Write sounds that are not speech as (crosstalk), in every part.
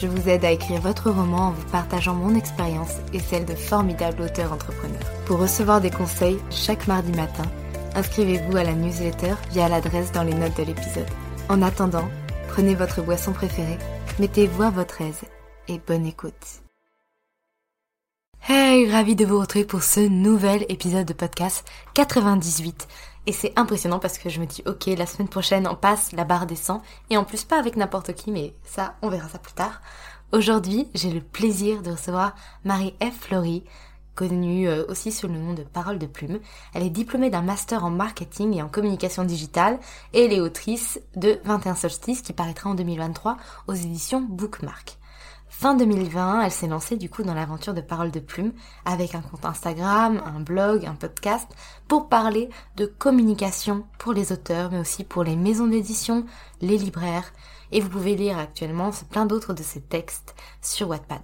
je vous aide à écrire votre roman en vous partageant mon expérience et celle de formidables auteurs entrepreneurs. Pour recevoir des conseils chaque mardi matin, inscrivez-vous à la newsletter via l'adresse dans les notes de l'épisode. En attendant, prenez votre boisson préférée, mettez-vous à votre aise et bonne écoute. Hey, ravi de vous retrouver pour ce nouvel épisode de podcast 98. Et c'est impressionnant parce que je me dis, ok, la semaine prochaine, on passe, la barre descend. Et en plus, pas avec n'importe qui, mais ça, on verra ça plus tard. Aujourd'hui, j'ai le plaisir de recevoir Marie F. Flory, connue euh, aussi sous le nom de Parole de Plume. Elle est diplômée d'un master en marketing et en communication digitale et elle est autrice de 21 Solstices qui paraîtra en 2023 aux éditions Bookmark. Fin 2020, elle s'est lancée du coup dans l'aventure de Parole de Plume avec un compte Instagram, un blog, un podcast pour parler de communication pour les auteurs mais aussi pour les maisons d'édition, les libraires et vous pouvez lire actuellement plein d'autres de ses textes sur Wattpad.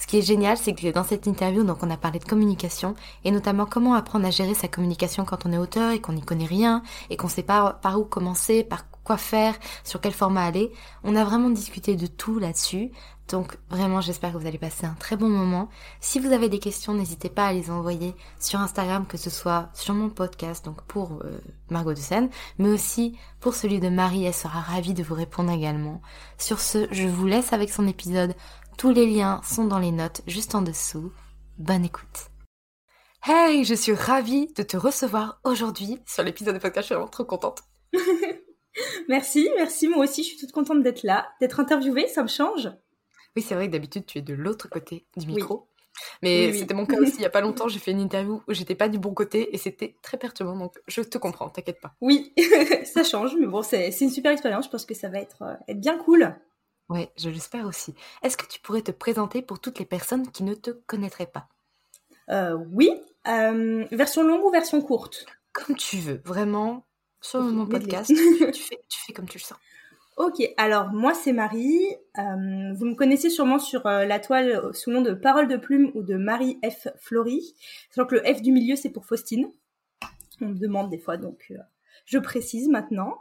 Ce qui est génial, c'est que dans cette interview, donc on a parlé de communication et notamment comment apprendre à gérer sa communication quand on est auteur et qu'on n'y connaît rien et qu'on sait pas par où commencer, par quoi faire, sur quel format aller. On a vraiment discuté de tout là-dessus. Donc vraiment, j'espère que vous allez passer un très bon moment. Si vous avez des questions, n'hésitez pas à les envoyer sur Instagram, que ce soit sur mon podcast, donc pour euh, Margot de Seine, mais aussi pour celui de Marie. Elle sera ravie de vous répondre également. Sur ce, je vous laisse avec son épisode. Tous les liens sont dans les notes juste en dessous. Bonne écoute. Hey, je suis ravie de te recevoir aujourd'hui sur l'épisode de podcast. Je suis vraiment trop contente. (laughs) (laughs) merci, merci. Moi aussi, je suis toute contente d'être là, d'être interviewée. Ça me change. Oui, c'est vrai que d'habitude, tu es de l'autre côté du micro. Mais c'était mon cas aussi. Il n'y a pas (laughs) longtemps, j'ai fait une interview où j'étais pas du bon côté et c'était très perturbant. Donc, je te comprends, t'inquiète pas. Oui, (laughs) ça change. Mais bon, c'est une super expérience. Je pense que ça va être, euh, être bien cool. Oui, je l'espère aussi. Est-ce que tu pourrais te présenter pour toutes les personnes qui ne te connaîtraient pas? Euh, Oui. Euh, version longue ou version courte? Comme tu veux. Vraiment, sur mon podcast, tu, fais, tu fais comme tu le sens. Ok, alors moi c'est Marie. Euh, vous me connaissez sûrement sur euh, la toile euh, sous le nom de Parole de Plume ou de Marie F. Flory. Sachant que le F du milieu c'est pour Faustine. On me demande des fois donc je précise maintenant.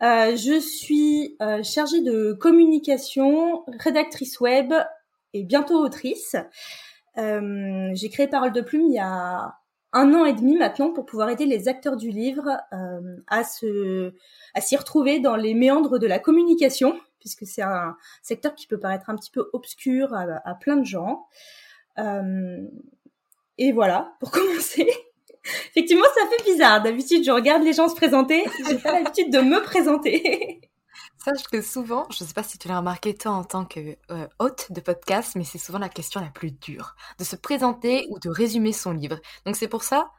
je suis chargée de communication, rédactrice web et bientôt autrice. J'ai créé Parole de Plume il y a un an et demi maintenant pour pouvoir aider les acteurs du livre euh, à se à s'y retrouver dans les méandres de la communication puisque c'est un secteur qui peut paraître un petit peu obscur à, plein de gens. Euh, et voilà, pour (laughs) commencer. Effectivement, ça fait bizarre. D'habitude, je regarde les gens se présenter. J'ai pas l'habitude de me présenter. (laughs) Sache que souvent, je ne sais pas si tu l'as remarqué toi en tant que euh, hôte de podcast, mais c'est souvent la question la plus dure, de se présenter ou de résumer son livre. Donc c'est pour ça,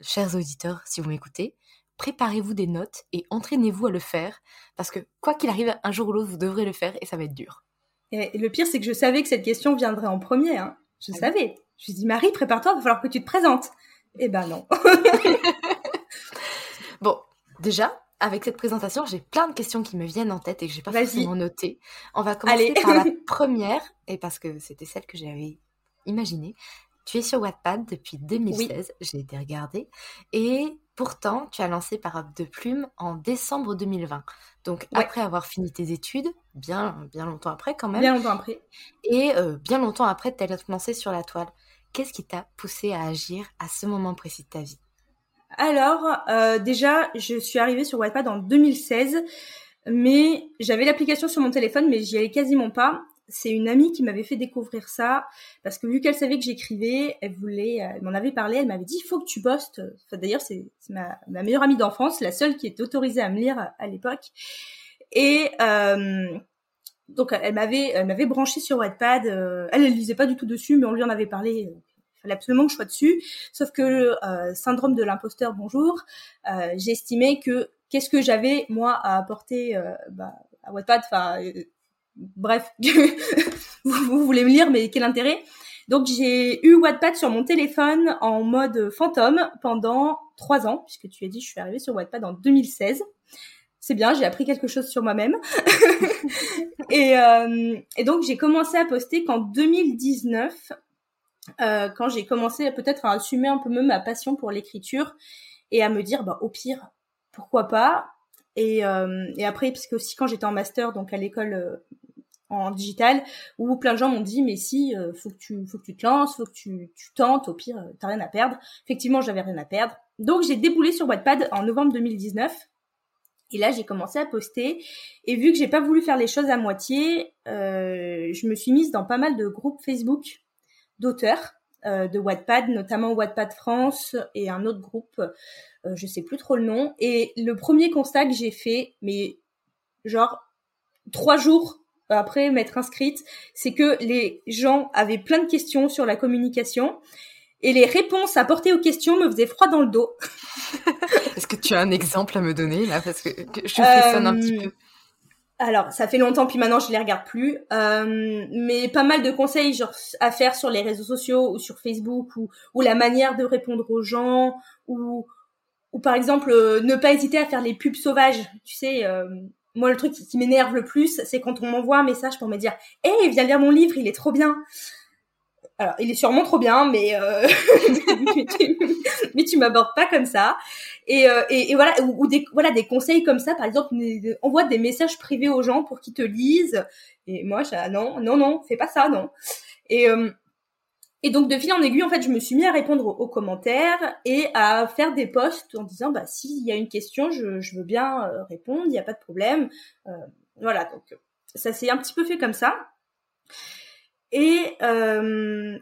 chers auditeurs, si vous m'écoutez, préparez-vous des notes et entraînez-vous à le faire, parce que quoi qu'il arrive, un jour ou l'autre, vous devrez le faire et ça va être dur. Et le pire, c'est que je savais que cette question viendrait en premier. Hein. Je ah savais. Je lui ai dit, Marie, prépare-toi, il va falloir que tu te présentes. Eh ben non. (laughs) (laughs) bon, déjà, avec cette présentation, j'ai plein de questions qui me viennent en tête et que j'ai pas forcément notées. On va commencer par la (laughs) première, et parce que c'était celle que j'avais imaginée. Tu es sur Wattpad depuis 2016, j'ai été regarder, et pourtant tu as lancé Parole de Plume en décembre 2020. Donc après avoir fini tes études, bien, bien longtemps après quand même. Bien longtemps après. Et euh, bien longtemps après de t'être lancé sur la toile. Qu'est-ce qui t'a poussé à agir à ce moment précis de ta vie? Alors, euh, déjà, je suis arrivée sur Wattpad en 2016, mais j'avais l'application sur mon téléphone, mais j'y allais quasiment pas. C'est une amie qui m'avait fait découvrir ça parce que vu qu'elle savait que j'écrivais, elle voulait, elle m'en avait parlé, elle m'avait dit il faut que tu postes. D'ailleurs, c'est ma, meilleure amie d'enfance, la seule qui est autorisée à me lire à, l'époque. Et euh, donc elle m'avait elle branché sur Wattpad. Euh, elle elle lisait pas du tout dessus, mais on lui en avait parlé. Il fallait absolument que je sois dessus. Sauf que euh, syndrome de l'imposteur, bonjour. Euh, J'estimais que qu'est-ce que j'avais moi à apporter euh, bah, à Wattpad. Enfin, euh, bref, (laughs) vous, vous, voulez me lire, mais quel intérêt? Donc j'ai eu Wattpad sur mon téléphone en mode fantôme pendant trois ans, puisque tu as dit je suis arrivée sur Wattpad en 2016 c'est bien, j'ai appris quelque chose sur moi-même. (laughs) et, euh, et, donc j'ai commencé à poster qu'en 2019, euh, quand j'ai commencé peut-être à assumer un peu même ma passion pour l'écriture et à me dire, bah au pire, pourquoi pas. Et, euh, et après, parce que aussi quand j'étais en master, donc à l'école euh, en digital, où plein de gens m'ont dit, mais si, euh, faut que tu, faut que tu te lances, faut que tu, tu tentes, au pire, t'as rien à perdre. Effectivement, j'avais rien à perdre. Donc j'ai déboulé sur Wattpad en novembre 2019 et là, j'ai commencé à poster. Et vu que j'ai pas voulu faire les choses à moitié, euh, je me suis mise dans pas mal de groupes Facebook d'auteurs euh, de Wattpad, notamment Wattpad France et un autre groupe, euh, je sais plus trop le nom. Et le premier constat que j'ai fait, mais genre trois jours après m'être inscrite, c'est que les gens avaient plein de questions sur la communication et les réponses apportées aux questions me faisaient froid dans le dos. (laughs) Est-ce que tu as un exemple à me donner là? Parce que je frissonne euh, un petit peu. Alors, ça fait longtemps, puis maintenant je les regarde plus. Euh, mais pas mal de conseils genre à faire sur les réseaux sociaux ou sur Facebook ou, la manière de répondre aux gens ou ou par exemple euh, ne pas hésiter à faire les pubs sauvages. Tu sais, euh, moi le truc qui, m'énerve le plus, c'est quand on m'envoie un message pour me dire "Hey, viens lire mon livre, il est trop bien." Alors, il est sûrement trop bien, mais euh... (laughs) mais tu m'abordes pas comme ça. Et, euh, et, voilà, ou, des voilà des conseils comme ça, par exemple, envoie des messages privés aux gens pour qu'ils te lisent. Et moi, j'ai ah non, non, non, fais pas ça, non. Et euh, et donc de fil en aiguille, en fait, je me suis mis à répondre aux, aux commentaires et à faire des posts en disant bah s'il y a une question, je, je veux bien euh, répondre, il n'y a pas de problème. Euh, voilà, donc ça s'est un petit peu fait comme ça. Et euh,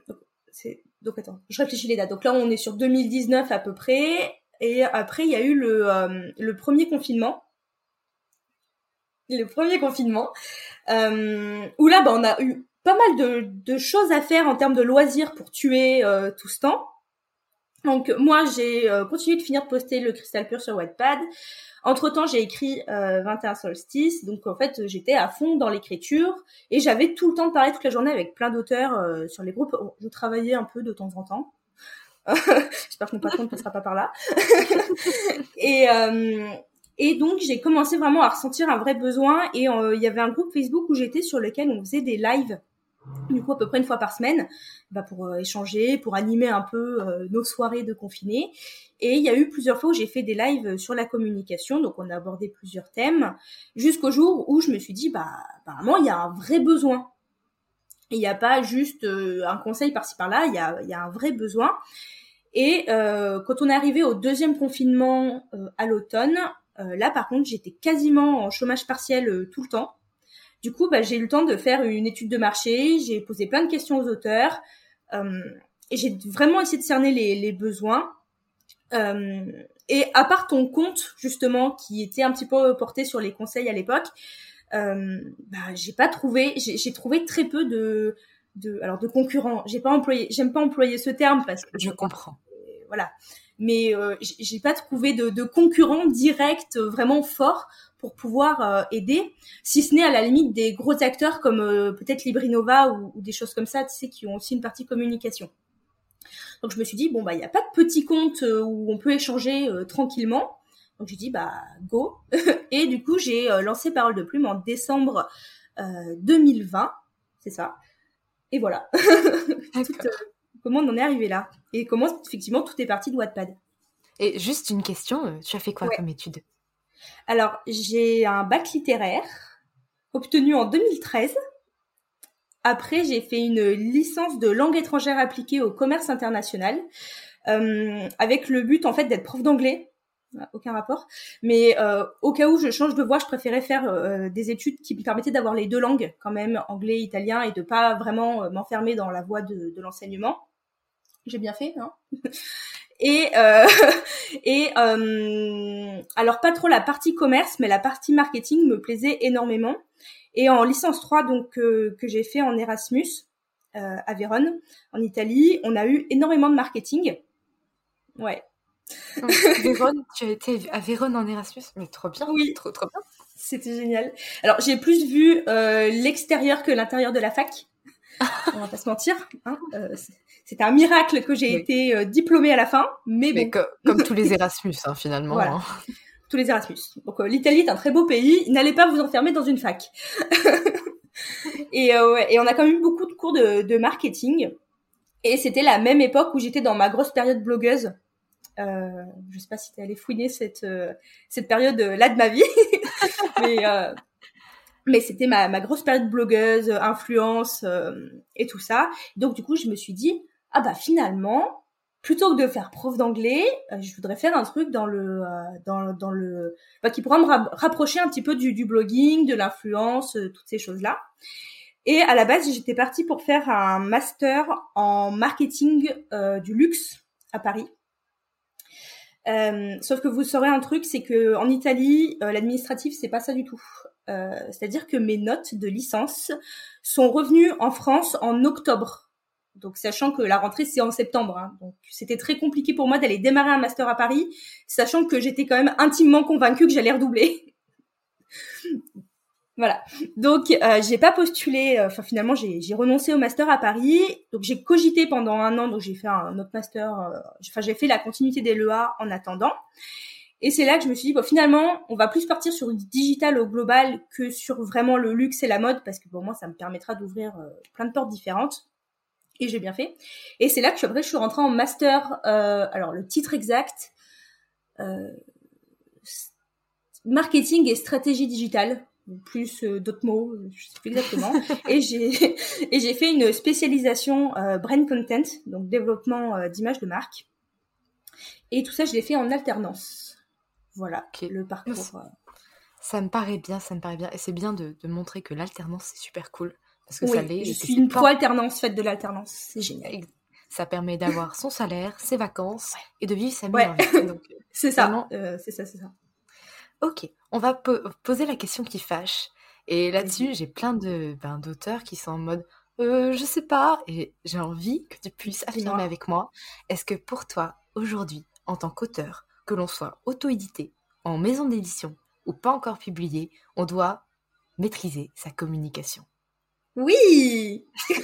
donc attends, je réfléchis les dates. Donc là, on est sur 2019 à peu près. Et après, il y a eu le, euh, premier confinement. Le premier confinement. Euh, où là, bah, on a eu pas mal de, de, choses à faire en termes de loisirs pour tuer euh, tout ce temps. Donc moi, j'ai euh, continué de finir de poster le cristal pur sur Wattpad. Entre temps, j'ai écrit euh, 21 solstices, donc en fait, j'étais à fond dans l'écriture et j'avais tout le temps de parler toute la journée avec plein d'auteurs euh, sur les groupes. Je travaillais un peu de temps en temps. (laughs) J'espère que mon patron ne passera pas par là. (laughs) et, euh, donc, j'ai commencé vraiment à ressentir un vrai besoin et euh, il y avait un groupe Facebook où j'étais sur lequel on faisait des lives du coup à peu près une fois par semaine, bah, pour euh, échanger, pour animer un peu euh, nos soirées de confinés. Et il y a eu plusieurs fois où j'ai fait des lives sur la communication, donc on a abordé plusieurs thèmes, jusqu'au jour où je me suis dit, bah apparemment il y a un vrai besoin. Il n'y a pas juste euh, un conseil par-ci par-là, il y a, il y a un vrai besoin. Et euh, quand on est arrivé au deuxième confinement euh, à l'automne, là par contre j'étais quasiment en chômage partiel tout le temps. Du coup, bah, j'ai eu le temps de faire une étude de marché, j'ai posé plein de questions aux auteurs euh, et j'ai vraiment essayé de cerner les, les besoins. Euh, et à part ton compte justement qui était un petit peu porté sur les conseils à l'époque, euh, bah, j'ai pas trouvé, j'ai trouvé très peu de, de alors de concurrents. J'ai pas employé, j'aime pas employer ce terme parce que je comprends. Voilà, mais euh, j'ai pas trouvé de, de concurrents directs vraiment forts pour pouvoir euh, aider, si ce n'est à la limite des gros acteurs comme euh, peut-être Librinova ou, ou, des choses comme ça, tu sais, qui ont aussi une partie communication. Donc je me suis dit bon bah il n'y a pas de petit compte euh, où on peut échanger tranquillement. Donc j'ai dit bah go (laughs) et du coup j'ai lancé Parole de Plume en décembre 2020, c'est ça. Et voilà. (laughs) Comment on en est arrivé là? Et comment effectivement tout est parti de Wattpad. Et juste une question, tu as fait quoi comme étude? Alors, j'ai un bac littéraire obtenu en 2013. Après, j'ai fait une licence de langue étrangère appliquée au commerce international, euh, avec le but en fait d'être prof d'anglais. Aucun rapport. Mais euh, au cas où je change de voie, je préférais faire euh, des études qui me permettaient d'avoir les deux langues, quand même, anglais, italien, et de pas vraiment m'enfermer dans la voie de, l'enseignement. J'ai bien fait, hein Et, euh, (laughs) et euh, alors pas trop la partie commerce, mais la partie marketing me plaisait énormément. Et en licence 3, donc euh, que j'ai fait en Erasmus euh, à Vérone, en Italie, on a eu énormément de marketing. Ouais. (laughs) Vérone, tu as été à Vérone en Erasmus, mais trop bien. Oui, trop trop bien. C'était génial. Alors j'ai plus vu euh, l'extérieur que l'intérieur de la fac. (laughs) on va pas se mentir. Hein, euh, c'est un miracle que j'ai été euh, diplômée à la fin, mais, mais comme tous les (laughs) Erasmus, hein, finalement. Hein. (laughs) Tous les Erasmus. Donc euh, l'Italie est un très beau pays. N'allez pas vous enfermer dans une fac. et, et on a quand même eu beaucoup de cours de, de marketing. Et c'était la même époque où j'étais dans ma grosse période blogueuse. Je sais pas si tu es allé fouiner cette cette période là de ma vie, mais mais c'était ma, ma grosse période blogueuse, influence et tout ça. Donc du coup, je me suis dit ah bah finalement, plutôt que de faire prof d'anglais, euh, je voudrais faire un truc dans le euh, dans, dans le bah, qui pourra me rapprocher un petit peu du, blogging, de l'influence, euh, toutes ces choses là. Et à la base, j'étais partie pour faire un master en marketing du luxe à Paris. Euh, sauf que vous saurez un truc, c'est que en Italie, l'administratif c'est pas ça du tout. C'est-à-dire que mes notes de licence sont revenues en France en octobre donc, sachant que la rentrée, c'est en septembre. Hein. donc, c'était très compliqué pour moi d'aller démarrer un master à Paris, sachant que j'étais quand même intimement convaincue que j'allais redoubler. (laughs) voilà. Donc, euh, j'ai pas postulé. Euh, enfin, finalement, j'ai renoncé au master à Paris. Donc, j'ai cogité pendant un an. Donc, j'ai fait un autre master. Euh, enfin, j'ai fait la continuité des LEA en attendant. Et c'est là que je me suis dit, bon, finalement, on va plus partir sur du digital au global que sur vraiment le luxe et la mode, parce que pour moi, ça me permettra d'ouvrir euh, plein de portes différentes. Et j'ai bien fait. Et c'est là que après, je suis rentrée en master. Euh, alors, le titre exact, euh, marketing et stratégie digitale, plus euh, d'autres mots, je sais plus exactement. (laughs) et j'ai (laughs) et j'ai fait une spécialisation euh, brand content, donc développement euh, d'image de marque. Et tout ça, je l'ai fait en alternance. Voilà, est le parcours. Ça me paraît bien, ça me paraît bien. Et c'est bien de, de montrer que l'alternance, c'est super cool. Parce que ça l'est. Je suis une pro-alternance, faite de l'alternance. C'est génial. Ça permet d'avoir son salaire, ses vacances et de vivre sa vie. (laughs) Ouais. c'est ça. Euh, c'est ça, c'est ça. Ok, on va poser la question qui fâche. Et là-dessus, j'ai plein de ben, d'auteurs qui sont en mode euh, je sais pas, et j'ai envie que tu puisses affirmer avec moi. Est-ce que pour toi, aujourd'hui, en tant qu'auteur, que l'on soit auto-édité, en maison d'édition ou pas encore publié, on doit maîtriser sa communication oui (laughs)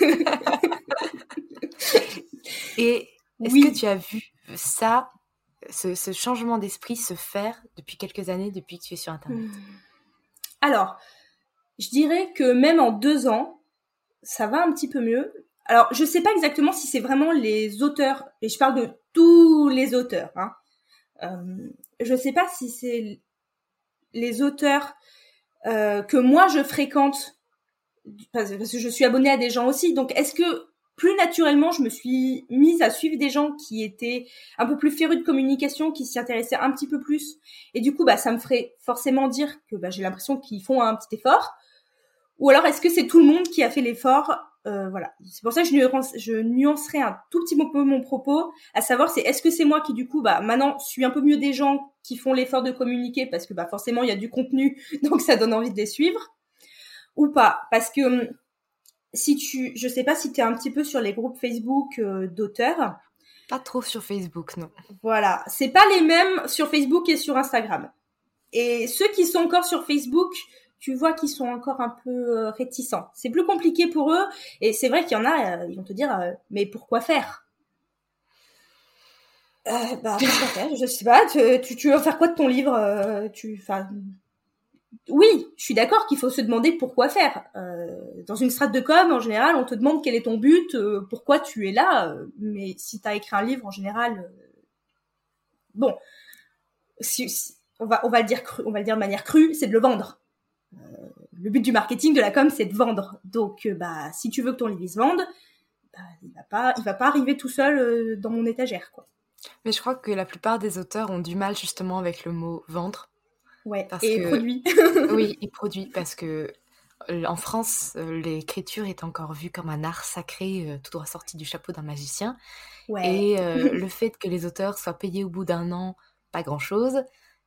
Et est-ce que tu as vu ça, ce, changement d'esprit se faire depuis quelques années, depuis que tu es sur Internet? Hmm. Alors, je dirais que même en deux ans, ça va un petit peu mieux. Alors, je ne sais pas exactement si c'est vraiment les auteurs, et je parle de tous les auteurs. Hein. Euh, je ne sais pas si c'est les auteurs euh, que moi je fréquente parce que je suis abonnée à des gens aussi. Donc, est-ce que plus naturellement, je me suis mise à suivre des gens qui étaient un peu plus férus de communication, qui s'y intéressaient un petit peu plus? Et du coup, bah, ça me ferait forcément dire que bah, j'ai l'impression qu'ils font un petit effort. Ou alors, est-ce que c'est tout le monde qui a fait l'effort euh, Voilà. C'est pour ça que je, nuance, je nuancerai un tout petit peu mon propos, à savoir, c'est est-ce que c'est moi qui, du coup, bah, maintenant, suis un peu mieux des gens qui font l'effort de communiquer parce que bah, forcément, il y a du contenu, (laughs) donc ça donne envie de les suivre ou pas? Parce que hum, si tu, je sais pas si tu es un petit peu sur les groupes Facebook euh, d'auteurs. Pas trop sur Facebook, non. Voilà, c'est pas les mêmes sur Facebook et sur Instagram. Et ceux qui sont encore sur Facebook, tu vois qu'ils sont encore un peu euh, réticents. C'est plus compliqué pour eux. Et c'est vrai qu'il y en a, euh, ils vont te dire, mais pourquoi faire? Euh, bah, Je sais pas. Tu, tu, veux faire quoi de ton livre Tu, enfin, oui, je suis d'accord qu'il faut se demander pourquoi faire. Euh, dans une strate de com, en général, on te demande quel est ton but, euh, pourquoi tu es là. euh, mais si tu as écrit un livre, en général, euh, bon, si, si- on va on va le dire cru, on va le dire de manière crue, c'est de le vendre. Le but du marketing de la com, c'est de vendre. Donc, euh, bah, si tu veux que ton livre se vende, bah, il va pas, il va pas arriver tout seul euh, dans mon étagère, quoi. Mais je crois que la plupart des auteurs ont du mal justement avec le mot vendre. Ouais. Parce Et que- produit. (laughs) Oui, et produit, parce que euh, en France, l'écriture est encore vue comme un art sacré euh, tout droit sorti du chapeau d'un magicien. Ouais. Et euh, (laughs) le fait que les auteurs soient payés au bout d'un an, pas grand-chose,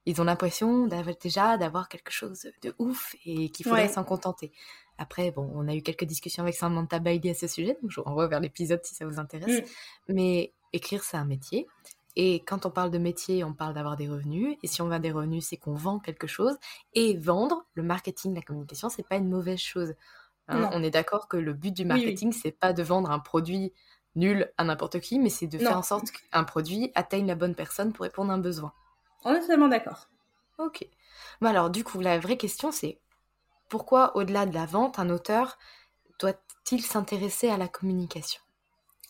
ils ont l'impression d'avoir déjà d'avoir quelque chose de ouf et qu'il faudrait Ouais. s'en contenter. Après, bon, on a eu quelques discussions avec Samantha Bailey à ce sujet, donc je vous renvoie vers l'épisode si ça vous intéresse. Mm. Mais écrire, c'est un métier. Et quand on parle de métier, on parle d'avoir des revenus. Et si on a des revenus, c'est qu'on vend quelque chose. Et vendre, le marketing, la communication, c'est pas une mauvaise chose. Hein, on est d'accord que le but du oui. marketing, c'est pas de vendre un produit nul à n'importe qui, mais c'est de faire en sorte qu'un produit atteigne la bonne personne pour répondre à un besoin. On est totalement d'accord. Ok. Alors, du coup, la vraie question, c'est pourquoi, au-delà de la vente, un auteur doit-il s'intéresser à la communication?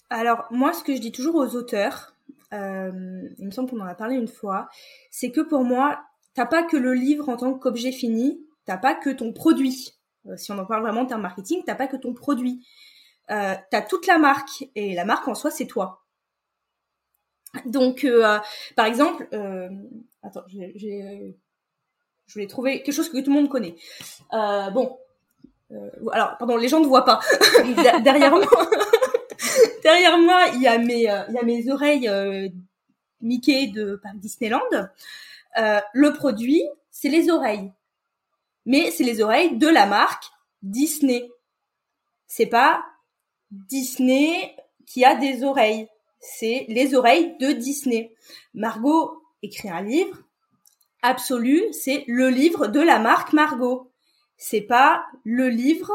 Alors, moi, ce que je dis toujours aux auteurs, euh, il me semble qu'on en a parlé une fois, c'est que pour moi, t'as pas que le livre en tant qu'objet fini, t'as pas que ton produit. Euh, si on en parle vraiment en termes marketing, t'as pas que ton produit. Euh, t'as toute la marque, et la marque en soi, c'est toi. Donc, euh, par exemple, euh, attends, euh, je voulais trouver quelque chose que tout le monde connaît. Euh, bon, euh, alors, pardon, les gens ne voient pas. (laughs) Der- Derrière moi, (laughs) derrière moi, il y a mes, euh, oreilles euh, Mickey de Disneyland. Euh, le produit, c'est les oreilles, mais c'est les oreilles de la marque Disney. C'est pas Disney qui a des oreilles, c'est les oreilles de Disney. Margot écrit un livre. Absolu, c'est le livre de la marque Margot. C'est pas le livre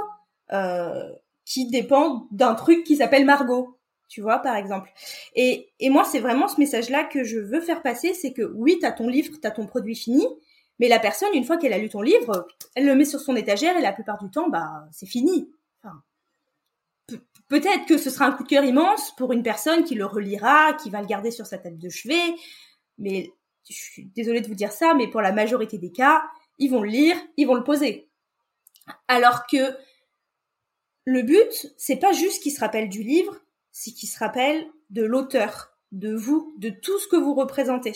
euh, qui dépend d'un truc qui s'appelle Margot. Tu vois, par exemple. Et, et moi, c'est vraiment ce message-là que je veux faire passer, c'est que oui, t'as ton livre, t'as ton produit fini, mais la personne, une fois qu'elle a lu ton livre, elle le met sur son étagère et la plupart du temps, bah, c'est fini. Peut-être que ce sera un coup de cœur immense pour une personne qui le relira, qui va le garder sur sa table de chevet, mais je suis désolée de vous dire ça, mais pour la majorité des cas, ils vont le lire, ils vont le poser. Alors que le but, c'est pas juste qu'il se rappelle du livre, c'est qu'il se rappelle de l'auteur, de vous, de tout ce que vous représentez.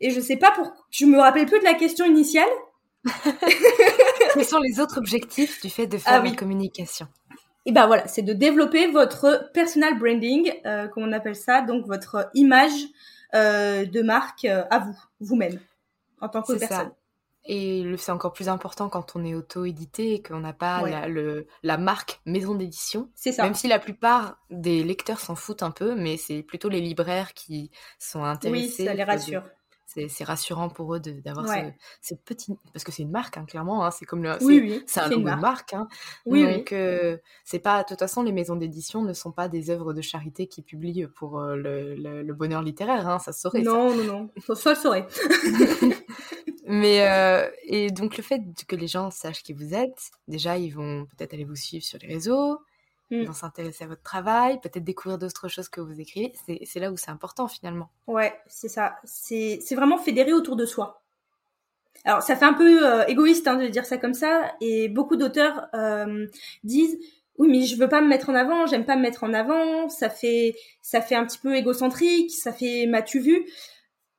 Et je sais pas pour, je me rappelle plus de la question initiale. (laughs) Quels sont les autres objectifs du fait de faire Ah oui. communication? Et ben voilà, c'est de développer votre personal branding, euh, comme on appelle ça, donc votre image euh, de marque euh, à vous, vous-même, en tant que ça. personne. Et c'est encore plus important quand on est auto-édité et qu'on n'a pas Ouais. la, le- la marque maison d'édition. C'est ça. Même si la plupart des lecteurs s'en foutent un peu, mais c'est plutôt les libraires qui sont Oui, intéressés. ça les rassure. C'est rassurant pour eux de- d'avoir Ouais. ce, ce petit... Parce que c'est une marque, hein, clairement. hein, c'est comme le... Oui, c'est- oui, C'est un logo marque. marque. hein. Oui. Donc, euh, c'est pas. De toute façon, les maisons d'édition ne sont pas des œuvres de charité qui publient pour euh, le, le- le bonheur littéraire. ça se saurait. ça. Non, non, non. Soit le saurait. (laughs) (laughs) Mais euh, et donc le fait que les gens sachent qui vous êtes, déjà ils vont peut-être aller vous suivre sur les réseaux, ils Mm. vont s'intéresser à votre travail, peut-être découvrir d'autres choses que vous écrivez. C'est là où c'est important finalement. Ouais, c'est ça. C'est vraiment fédéré autour de soi. Alors, ça fait un peu euh, égoïste hein, de dire ça comme ça, et beaucoup d'auteurs euh, disent oui, mais je veux pas me mettre en avant, j'aime pas me mettre en avant, ça fait ça fait un petit peu égocentrique, ça fait m'as-tu vu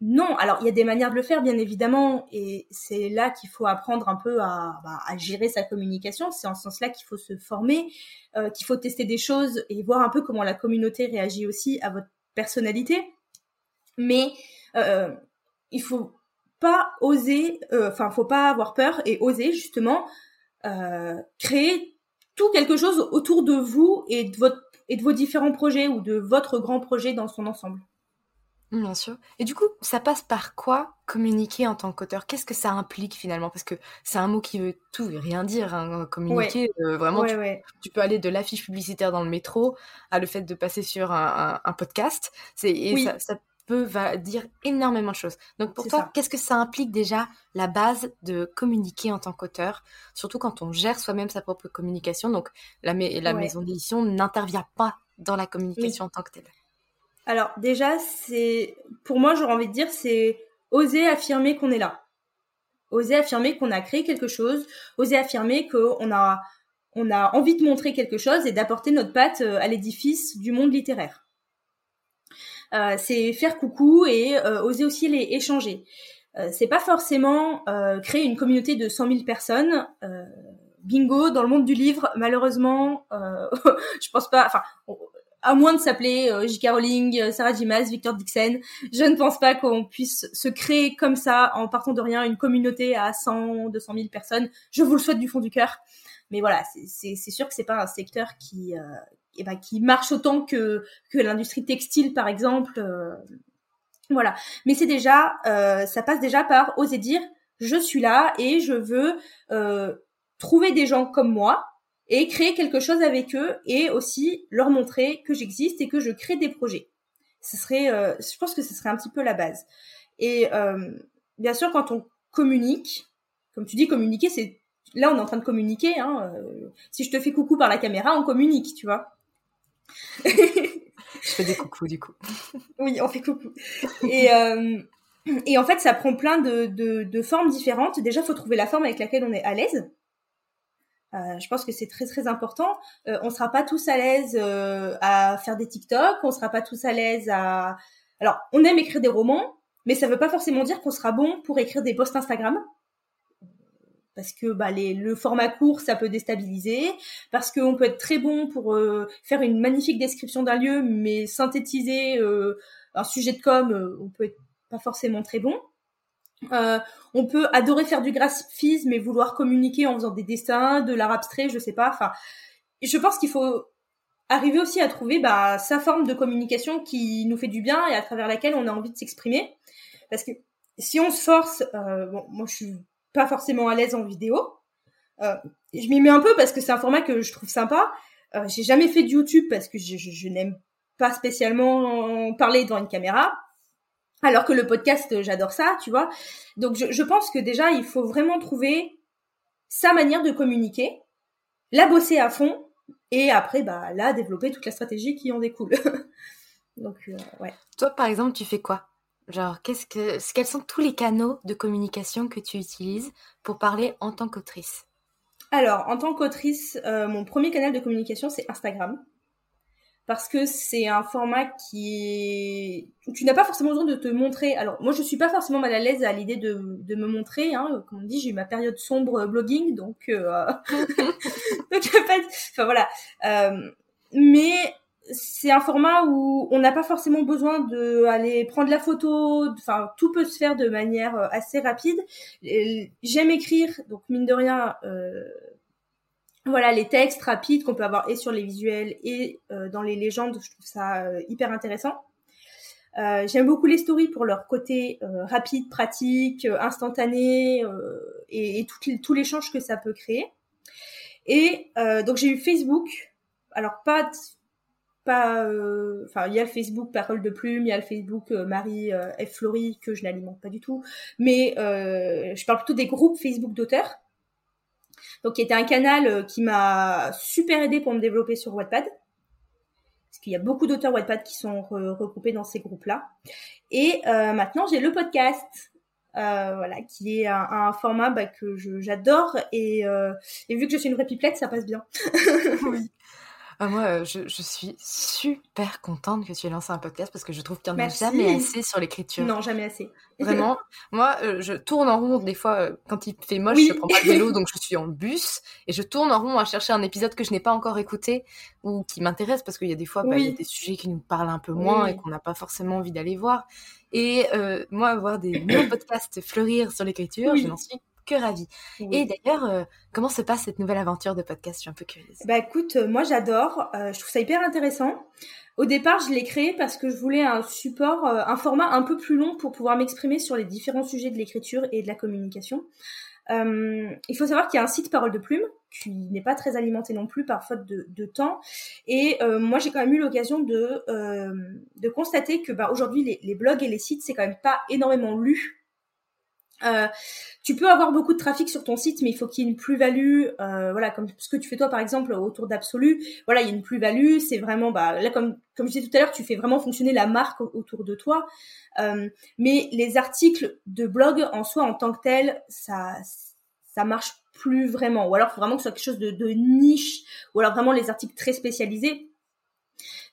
Non, alors il y a des manières de le faire, bien évidemment, et c'est là qu'il faut apprendre un peu à, bah, gérer sa communication. C'est en ce sens-là qu'il faut se former, euh, qu'il faut tester des choses et voir un peu comment la communauté réagit aussi à votre personnalité. Mais euh, il faut pas oser, euh, enfin, faut pas avoir peur et oser justement euh, créer tout quelque chose autour de vous et de vos différents projets ou de votre grand projet dans son ensemble. Bien sûr. Et du coup, ça passe par quoi communiquer en tant qu'auteur? Qu'est-ce que ça implique finalement? Parce que c'est un mot qui veut tout et rien dire. hein, Communiquer, euh, vraiment, ouais, tu, ouais. tu peux aller de l'affiche publicitaire dans le métro à le fait de passer sur un, un- un podcast. C'est et Oui. ça, ça- peut va dire énormément de choses. Donc pour toi, qu'est-ce que ça implique déjà la base de communiquer en tant qu'auteur, surtout quand on gère soi-même sa propre communication. Donc la, la maison d'édition n'intervient pas dans la communication en tant que telle. Alors déjà, c'est pour moi, j'aurais envie de dire, c'est oser affirmer qu'on est là, oser affirmer qu'on a créé quelque chose, oser affirmer qu'on a on a envie de montrer quelque chose et d'apporter notre patte euh, à l'édifice du monde littéraire. Euh, c'est faire coucou et euh, oser aussi les échanger. C'est pas forcément créer une communauté de 100 000 personnes. bingo, dans le monde du livre, malheureusement, (laughs) je pense pas. Enfin, à moins de s'appeler J.K. Rowling, Sarah Dimas, Victor Dixon, je ne pense pas qu'on puisse se créer comme ça, en partant de rien, une communauté à 100, 200 000 personnes. Je vous le souhaite du fond du cœur. Mais voilà, c'est sûr que c'est pas un secteur qui, eh ben, qui marche autant que, que l'industrie textile, par exemple. Euh, voilà. Mais c'est déjà, euh, ça passe déjà par oser dire, je suis là et je veux euh, trouver des gens comme moi et créer quelque chose avec eux et aussi leur montrer que j'existe et que je crée des projets. Ce serait, je pense que ce serait un petit peu la base. Et bien sûr, quand on communique, comme tu dis, communiquer, c'est là on est en train de communiquer. Hein, si je te fais coucou par la caméra, on communique, tu vois. je fais des coucous du coup. oui, on fait coucou. Et, euh, et en fait, ça prend plein de, de, formes différentes. Déjà, il faut trouver la forme avec laquelle on est à l'aise. Euh, je pense que c'est très très important. Euh, on sera pas tous à l'aise à faire des TikTok, on sera pas tous à l'aise à. Alors, on aime écrire des romans, mais ça veut pas forcément dire qu'on sera bon pour écrire des posts Instagram parce que bah, le format court, ça peut déstabiliser, parce qu'on peut être très bon pour euh, faire une magnifique description d'un lieu, mais synthétiser euh, un sujet de com, euh, on peut être pas forcément très bon. On peut adorer faire du graphisme et vouloir communiquer en faisant des dessins, de l'art abstrait, je sais pas. Enfin, je pense qu'il faut arriver aussi à trouver bah, sa forme de communication qui nous fait du bien et à travers laquelle on a envie de s'exprimer. Parce que si on se force, bon, moi je suis pas forcément à l'aise en vidéo. Euh, je m'y mets un peu parce que c'est un format que je trouve sympa. Euh, j'ai jamais fait de YouTube parce que je, je, n'aime pas spécialement parler devant une caméra. Alors que le podcast, j'adore ça, tu vois. Donc je, je, pense que déjà, il faut vraiment trouver sa manière de communiquer, la bosser à fond, et après, bah là, développer toute la stratégie qui en découle. (laughs) Donc, euh, ouais. Toi, par exemple, tu fais quoi? Genre, qu'est-ce que, quels sont tous les canaux de communication que tu utilises pour parler en tant qu'autrice? Alors, en tant qu'autrice, euh, mon premier canal de communication, c'est Instagram. Parce que c'est un format qui tu n'as pas forcément besoin de te montrer. Alors, moi, je suis pas forcément mal à l'aise à l'idée de, de me montrer. Hein. Comme on dit, j'ai eu ma période sombre blogging, donc... Euh... (laughs) donc, Enfin, voilà. Euh, mais c'est un format où on n'a pas forcément besoin de aller prendre la photo. Enfin, tout peut se faire de manière euh, assez rapide. J'aime écrire, donc mine de rien, euh, voilà les textes rapides qu'on peut avoir et sur les visuels et euh, dans les légendes. Je trouve ça hyper intéressant. J'aime beaucoup les stories pour leur côté rapide, pratique, instantané et, tout, l'échange que ça peut créer. Et donc j'ai eu Facebook. Alors pas pas euh, enfin il y a le Facebook Parole de Plume, il y a le Facebook euh, Marie euh, F Flory que je n'alimente pas du tout, mais je parle plutôt des groupes Facebook d'auteurs. Donc qui était un canal qui m'a super aidé pour me développer sur Wattpad. Parce qu'il y a beaucoup d'auteurs Wattpad qui sont regroupés dans ces groupes-là. Et maintenant j'ai le podcast. voilà, qui est un, format bah, que j'adore et, et vu que je suis une vraie pipelette, ça passe bien. (laughs) oui. Ah, moi, euh, je, je, suis super contente que tu aies lancé un podcast parce que je trouve qu'il n'y en a jamais assez sur l'écriture. Non, jamais assez. Vraiment. (laughs) moi, euh, je tourne en rond des fois euh, quand il fait moche, je prends pas le vélo (laughs) donc je suis en bus et je tourne en rond à chercher un épisode que je n'ai pas encore écouté ou qui m'intéresse parce qu'il y a des fois, bah, il y a des sujets qui nous parlent un peu moins et qu'on n'a pas forcément envie d'aller voir. Et moi, voir des (clears throat) nouveaux podcasts fleurir sur l'écriture, je n'en suis que ravie. Et d'ailleurs, euh, comment se passe cette nouvelle aventure de podcast? Je suis un peu curieuse. Bah écoute, euh, moi j'adore, euh, je trouve ça hyper intéressant. Au départ, je l'ai créé parce que je voulais un support, un format un peu plus long pour pouvoir m'exprimer sur les différents sujets de l'écriture et de la communication. il faut savoir qu'il y a un site Parole de Plume qui n'est pas très alimenté non plus par faute de, de temps. Et moi, j'ai quand même eu l'occasion de, de constater que bah, aujourd'hui, les, les, blogs et les sites, c'est quand même pas énormément lu. Euh, tu peux avoir beaucoup de trafic sur ton site, mais il faut qu'il y ait une plus-value. Euh, voilà, comme ce que tu fais toi, par exemple, autour d'Absolu. Voilà, il y a une plus-value. C'est vraiment, bah, là, comme comme je disais tout à l'heure, tu fais vraiment fonctionner la marque autour de toi. Euh, mais les articles de blog en soi, en tant que tel, ça ça marche plus vraiment. Ou alors, faut vraiment que ce soit quelque chose de, de niche. Ou alors vraiment les articles très spécialisés.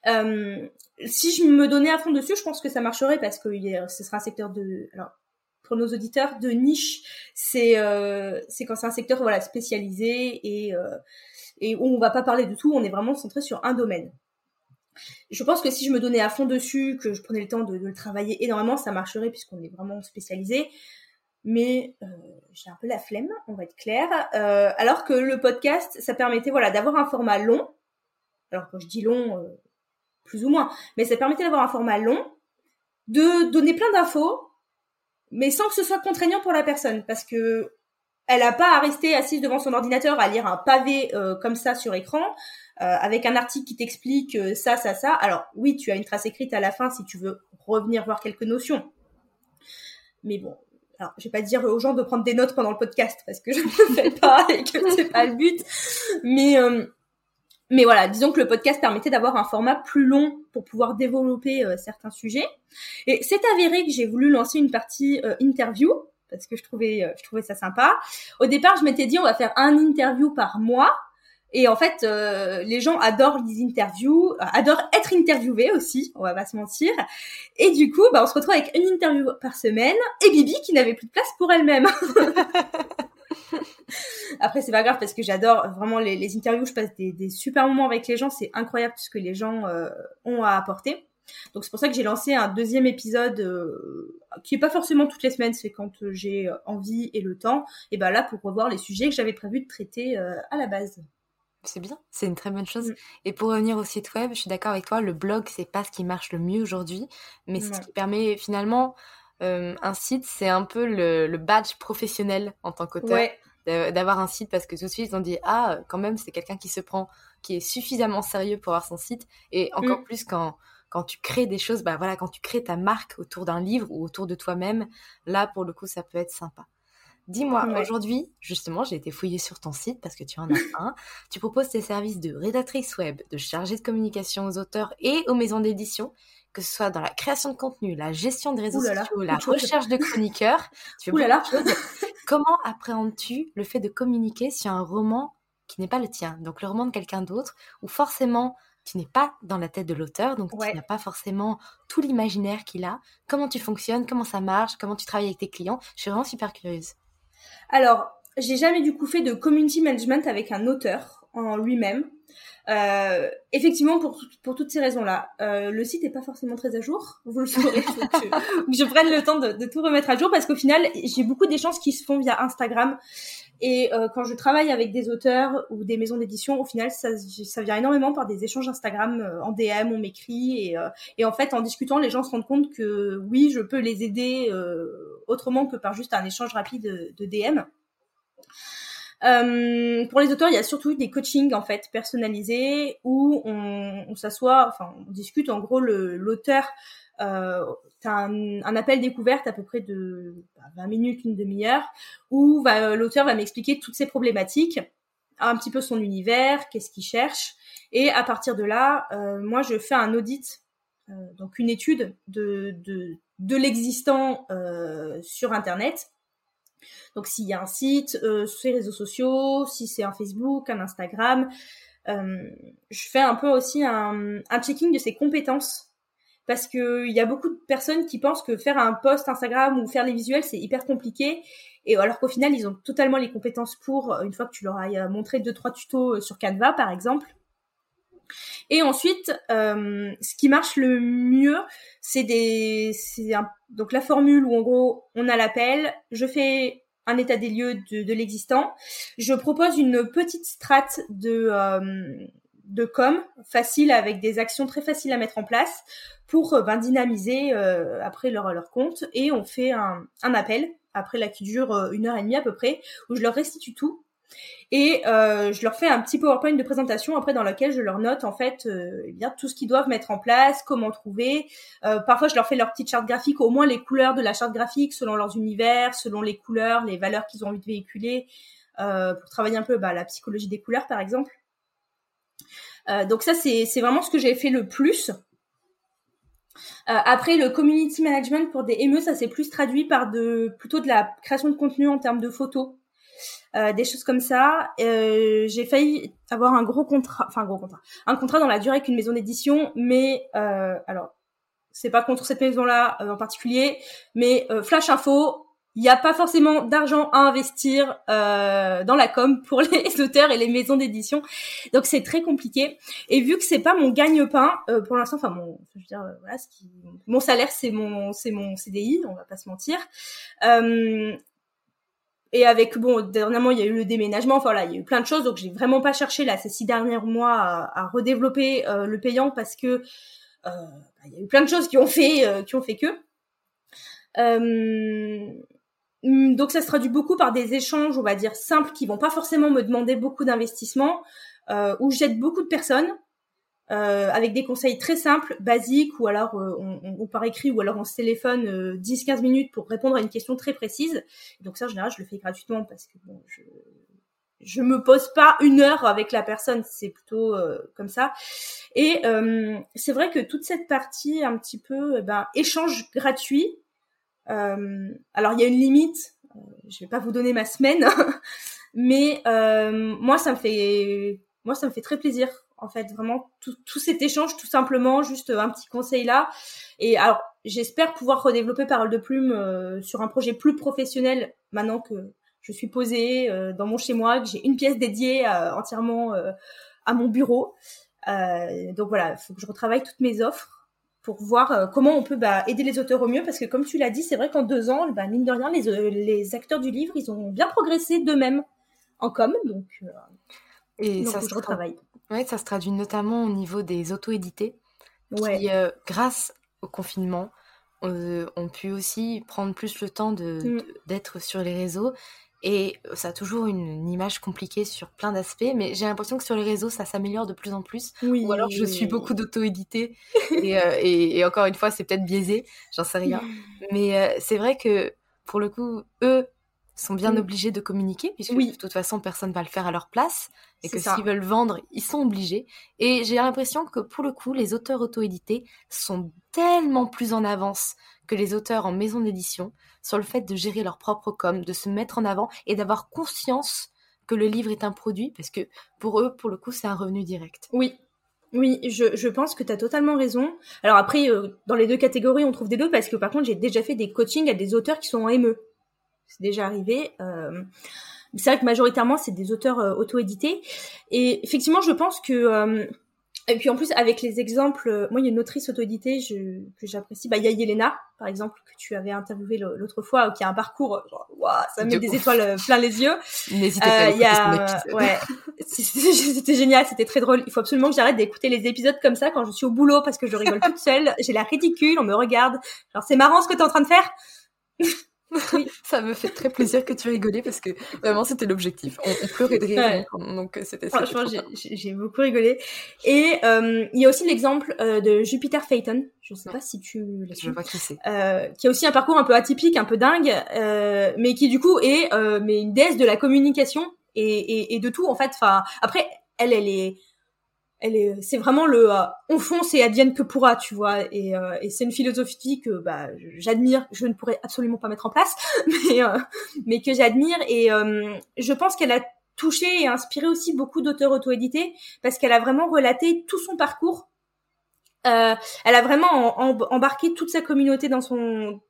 Euh, si je me donnais à fond dessus, je pense que ça marcherait parce que ce sera un secteur de. Alors, pour nos auditeurs, de niche, c'est euh, c'est quand c'est un secteur voilà spécialisé et euh, où on va pas parler de tout, on est vraiment centré sur un domaine. Je pense que si je me donnais à fond dessus, que je prenais le temps de, le travailler énormément, ça marcherait puisqu'on est vraiment spécialisé mais euh, j'ai un peu la flemme, on va être clair. Alors que le podcast, ça permettait voilà d'avoir un format long. Alors quand je dis long, plus ou moins, mais ça permettait d'avoir un format long, de donner plein d'infos, mais sans que ce soit contraignant pour la personne, parce que elle a pas à rester assise devant son ordinateur à lire un pavé euh, comme ça sur écran, euh, avec un article qui t'explique euh, ça, ça, ça. Alors oui, tu as une trace écrite à la fin si tu veux revenir voir quelques notions. Mais bon, alors je vais pas dire aux gens de prendre des notes pendant le podcast parce que je ne le fais pas et que c'est pas le but. Mais euh, mais voilà, disons que le podcast permettait d'avoir un format plus long pour pouvoir développer euh, certains sujets. Et c'est avéré que j'ai voulu lancer une partie euh, interview parce que je trouvais euh, je trouvais ça sympa. Au départ, je m'étais dit on va faire un interview par mois et en fait, euh, les gens adorent les interviews, euh, adorent être interviewés aussi, on va pas se mentir. Et du coup, bah, on se retrouve avec une interview par semaine et Bibi qui n'avait plus de place pour elle-même. (laughs) (laughs) Après, c'est pas grave parce que j'adore vraiment les, les, interviews. Je passe des, des, super moments avec les gens. C'est incroyable ce que les gens euh, ont à apporter. Donc c'est pour ça que j'ai lancé un deuxième épisode euh, qui est pas forcément toutes les semaines, c'est quand euh, j'ai envie et le temps. Et ben là pour revoir les sujets que j'avais prévu de traiter euh, à la base. C'est bien, c'est une très bonne chose. Mmh. Et pour revenir au site web, je suis d'accord avec toi, le blog, c'est pas ce qui marche le mieux aujourd'hui, mais c'est ce qui permet finalement euh, un site, c'est un peu le, le, badge professionnel en tant qu'auteur. Ouais. D'avoir un site parce que tout de suite on dit ah quand même c'est quelqu'un qui se prend qui est suffisamment sérieux pour avoir son site et encore mmh. plus quand quand tu crées des choses bah voilà quand tu crées ta marque autour d'un livre ou autour de toi-même là pour le coup ça peut être sympa Dis-moi, ouais. aujourd'hui, justement, j'ai été fouillée sur ton site parce que tu en as (laughs) un. Tu proposes tes services de rédactrice web, de chargée de communication aux auteurs et aux maisons d'édition, que ce soit dans la création de contenu, la gestion des réseaux sociaux, la recherche de chroniqueurs. (laughs) tu fais Oulala. Comment appréhendes-tu le fait de communiquer sur un roman qui n'est pas le tien, donc le roman de quelqu'un d'autre, où forcément tu n'es pas dans la tête de l'auteur, donc ouais. tu n'as pas forcément tout l'imaginaire qu'il a. Comment tu fonctionnes, comment ça marche, comment tu travailles avec tes clients? Je suis vraiment super curieuse. Alors, j'ai jamais du coup fait de community management avec un auteur en lui-même. Euh, effectivement, pour, pour toutes ces raisons-là, euh, le site est pas forcément très à jour. Vous le saurez. faut que, je, (laughs) je prenne le temps de, de, tout remettre à jour parce qu'au final, j'ai beaucoup d'échanges qui se font via Instagram. Et euh, quand je travaille avec des auteurs ou des maisons d'édition, au final, ça, ça vient énormément par des échanges Instagram euh, en DM, on m'écrit et, euh, et en fait, en discutant, les gens se rendent compte que oui, je peux les aider euh, autrement que par juste un échange rapide de, de DM. Euh, pour les auteurs, il y a surtout des coachings en fait personnalisés où on, s'assoit, enfin on discute. En gros, l'auteur, euh, t'as un, appel découverte à peu près de 20 minutes, une demi-heure, où l'auteur va m'expliquer toutes ses problématiques, un petit peu son univers, qu'est-ce qu'il cherche, et à partir de là, euh, moi je fais un audit, euh, donc une étude de de, de l'existant sur Internet donc s'il y a un site, euh, ses réseaux sociaux, si c'est un Facebook, un Instagram, euh, je fais un peu aussi un, un checking de ses compétences parce que il y a beaucoup de personnes qui pensent que faire un post Instagram ou faire les visuels c'est hyper compliqué et alors qu'au final ils ont totalement les compétences pour une fois que tu leur as montré deux trois tutos sur Canva par exemple. Et ensuite, euh, ce qui marche le mieux, c'est des, donc la formule où en gros on a l'appel, je fais un état des lieux de, de l'existant, je propose une petite strate de euh, de com facile avec des actions très faciles à mettre en place pour euh, ben, dynamiser euh, après leur leur compte. Et on fait un, appel après là qui dure une heure et demie à peu près où je leur restitue tout Et euh, je leur fais un petit PowerPoint de présentation après dans lequel je leur note en fait euh, eh bien tout ce qu'ils doivent mettre en place, comment trouver. Euh, parfois je leur fais leur petite charte graphique, au moins les couleurs de la charte graphique selon leurs univers, selon les couleurs, les valeurs qu'ils ont envie de véhiculer, euh, pour travailler un peu bah, la psychologie des couleurs par exemple. Euh, donc ça c'est c'est vraiment ce que j'ai fait le plus. Euh, après, le community management pour des ME, ça s'est plus traduit par de plutôt de la création de contenu en termes de photos, euh, des choses comme ça. Euh, j'ai failli avoir un gros contrat, enfin un gros contrat, un contrat dans la durée avec une maison d'édition, mais euh, alors c'est pas contre cette maison-là euh, en particulier, mais euh, flash info, il n'y a pas forcément d'argent à investir euh, dans la com pour (laughs) les auteurs et les maisons d'édition, donc c'est très compliqué. Et vu que c'est pas mon gagne-pain euh, pour l'instant, enfin mon, je veux dire, euh, voilà, mon salaire c'est mon, c'est mon CDI, on va pas se mentir. Et avec bon, dernièrement il y a eu le déménagement, enfin voilà, il y a eu plein de choses, donc j'ai vraiment pas cherché là ces six derniers mois à, redévelopper euh, le payant parce que euh, bah, il y a eu plein de choses qui ont fait, euh, qui ont fait que. Euh, donc ça se traduit beaucoup par des échanges, on va dire simples, qui vont pas forcément me demander beaucoup d'investissement, euh, où j'aide beaucoup de personnes euh, avec des conseils très simples, basiques, ou alors euh, on, par écrit, ou alors on se téléphone euh, 10-15 minutes pour répondre à une question très précise. Donc ça, en général, je le fais gratuitement parce que je je me pose pas une heure avec la personne, c'est plutôt euh, comme ça. Et euh, c'est vrai que toute cette partie un petit peu eh ben, échange gratuit, alors il y a une limite. je vais pas vous donner ma semaine, (laughs) mais moi ça me fait, moi ça me fait très plaisir en fait vraiment tout, tout cet échange tout simplement juste un petit conseil là. Et alors j'espère pouvoir redévelopper Parole de Plume euh, sur un projet plus professionnel maintenant que je suis posée euh, dans mon chez moi, que j'ai une pièce dédiée euh, entièrement euh, à mon bureau. Euh, donc voilà, il faut que je retravaille toutes mes offres pour voir euh, comment on peut bah, aider les auteurs au mieux parce que comme tu l'as dit c'est vrai qu'en deux ans bah, mine de rien les, euh, les acteurs du livre ils ont bien progressé d'eux-mêmes en com donc, euh, Et donc ça faut se, que je tra- retravaille ouais, ça se traduit notamment au niveau des auto-édités ouais qui, euh, grâce au confinement, euh, ont pu aussi prendre plus le temps Mm. d'être sur les réseaux. Et ça a toujours une, une image compliquée sur plein d'aspects, mais j'ai l'impression que sur les réseaux, ça s'améliore de plus en plus. oui Ou alors je suis beaucoup d'auto-édités, (laughs) et, euh, et, et encore une fois, c'est peut-être biaisé, j'en sais rien. (laughs) Mais euh, c'est vrai que pour le coup, eux sont bien Mm. obligés de communiquer, puisque Oui. de toute façon, personne va le faire à leur place, et que s'ils veulent vendre, ils sont obligés. Et j'ai l'impression que pour le coup, les auteurs auto-édités sont tellement plus en avance que les auteurs en maison d'édition sur le fait de gérer leur propre com, de se mettre en avant et d'avoir conscience que le livre est un produit, parce que pour eux, pour le coup, c'est un revenu direct. Oui. Oui, je, je pense que tu as totalement raison. Alors après, euh, dans les deux catégories, on trouve des deux parce que par contre, j'ai déjà fait des coachings à des auteurs qui sont en ME. C'est déjà arrivé. Euh, c'est vrai que majoritairement, c'est des auteurs euh, auto-édités. Et effectivement, je pense que... euh, et puis en plus, avec les exemples, euh, moi, il y a une autrice auto-éditée je, que j'apprécie. Bah, il y a Yelena, par exemple, que tu avais interviewé l'autre fois, qui a un parcours, genre, waouh, ça met De des ouf. étoiles plein les yeux. N'hésitez pas à écouter a, son ouais, (laughs) c'était génial, c'était très drôle. Il faut absolument que j'arrête d'écouter les épisodes comme ça quand je suis au boulot parce que je rigole toute seule. J'ai la ridicule, on me regarde. Genre c'est marrant ce que t'es en train de faire. (laughs) (laughs) Ça me fait très plaisir que tu rigolais parce que vraiment c'était l'objectif. On, on pleurait de rire, Ouais. donc, donc c'était Franchement, j'ai- beaucoup rigolé. Et euh, il y a aussi l'exemple euh, de Jupiter Phaeton. Je sais pas si tu l'as Je vois qui c'est. Euh, qui a aussi un parcours un peu atypique, un peu dingue, euh, mais qui du coup est euh, mais une déesse de la communication et, et, et de tout en fait. Enfin, après, elle, elle est, elle est, c'est vraiment le, euh, on fonce et advienne que pourra, tu vois. Et, euh, et c'est une philosophie que bah j'admire. Je ne pourrais absolument pas mettre en place, (laughs) mais euh, mais que j'admire et euh, je pense qu'elle a touché et inspiré aussi beaucoup d'auteurs auto-édités parce qu'elle a vraiment relaté tout son parcours. Euh, elle a vraiment en- en- embarqué toute sa communauté dans son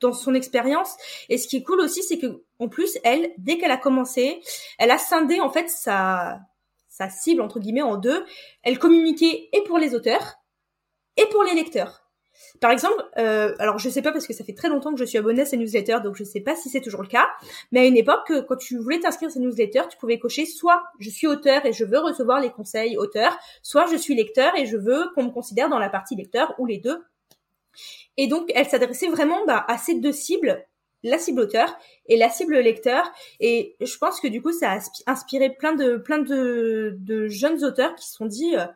dans son expérience et ce qui est cool aussi c'est que en plus elle dès qu'elle a commencé elle a scindé en fait sa cible entre guillemets en deux elle communiquait et pour les auteurs et pour les lecteurs par exemple, euh, alors je sais pas parce que ça fait très longtemps que je suis abonnée à ces newsletters, donc je sais pas si c'est toujours le cas, mais à une époque, quand tu voulais t'inscrire à ces newsletters, tu pouvais cocher soit je suis auteur et je veux recevoir les conseils auteurs, soit je suis lecteur et je veux qu'on me considère dans la partie lecteur ou les deux. Et donc, elle s'adressait vraiment bah, à ces deux cibles la cible auteur et la cible lecteur. Et je pense que du coup, ça a inspiré plein de plein de, de jeunes auteurs qui se sont dit euh,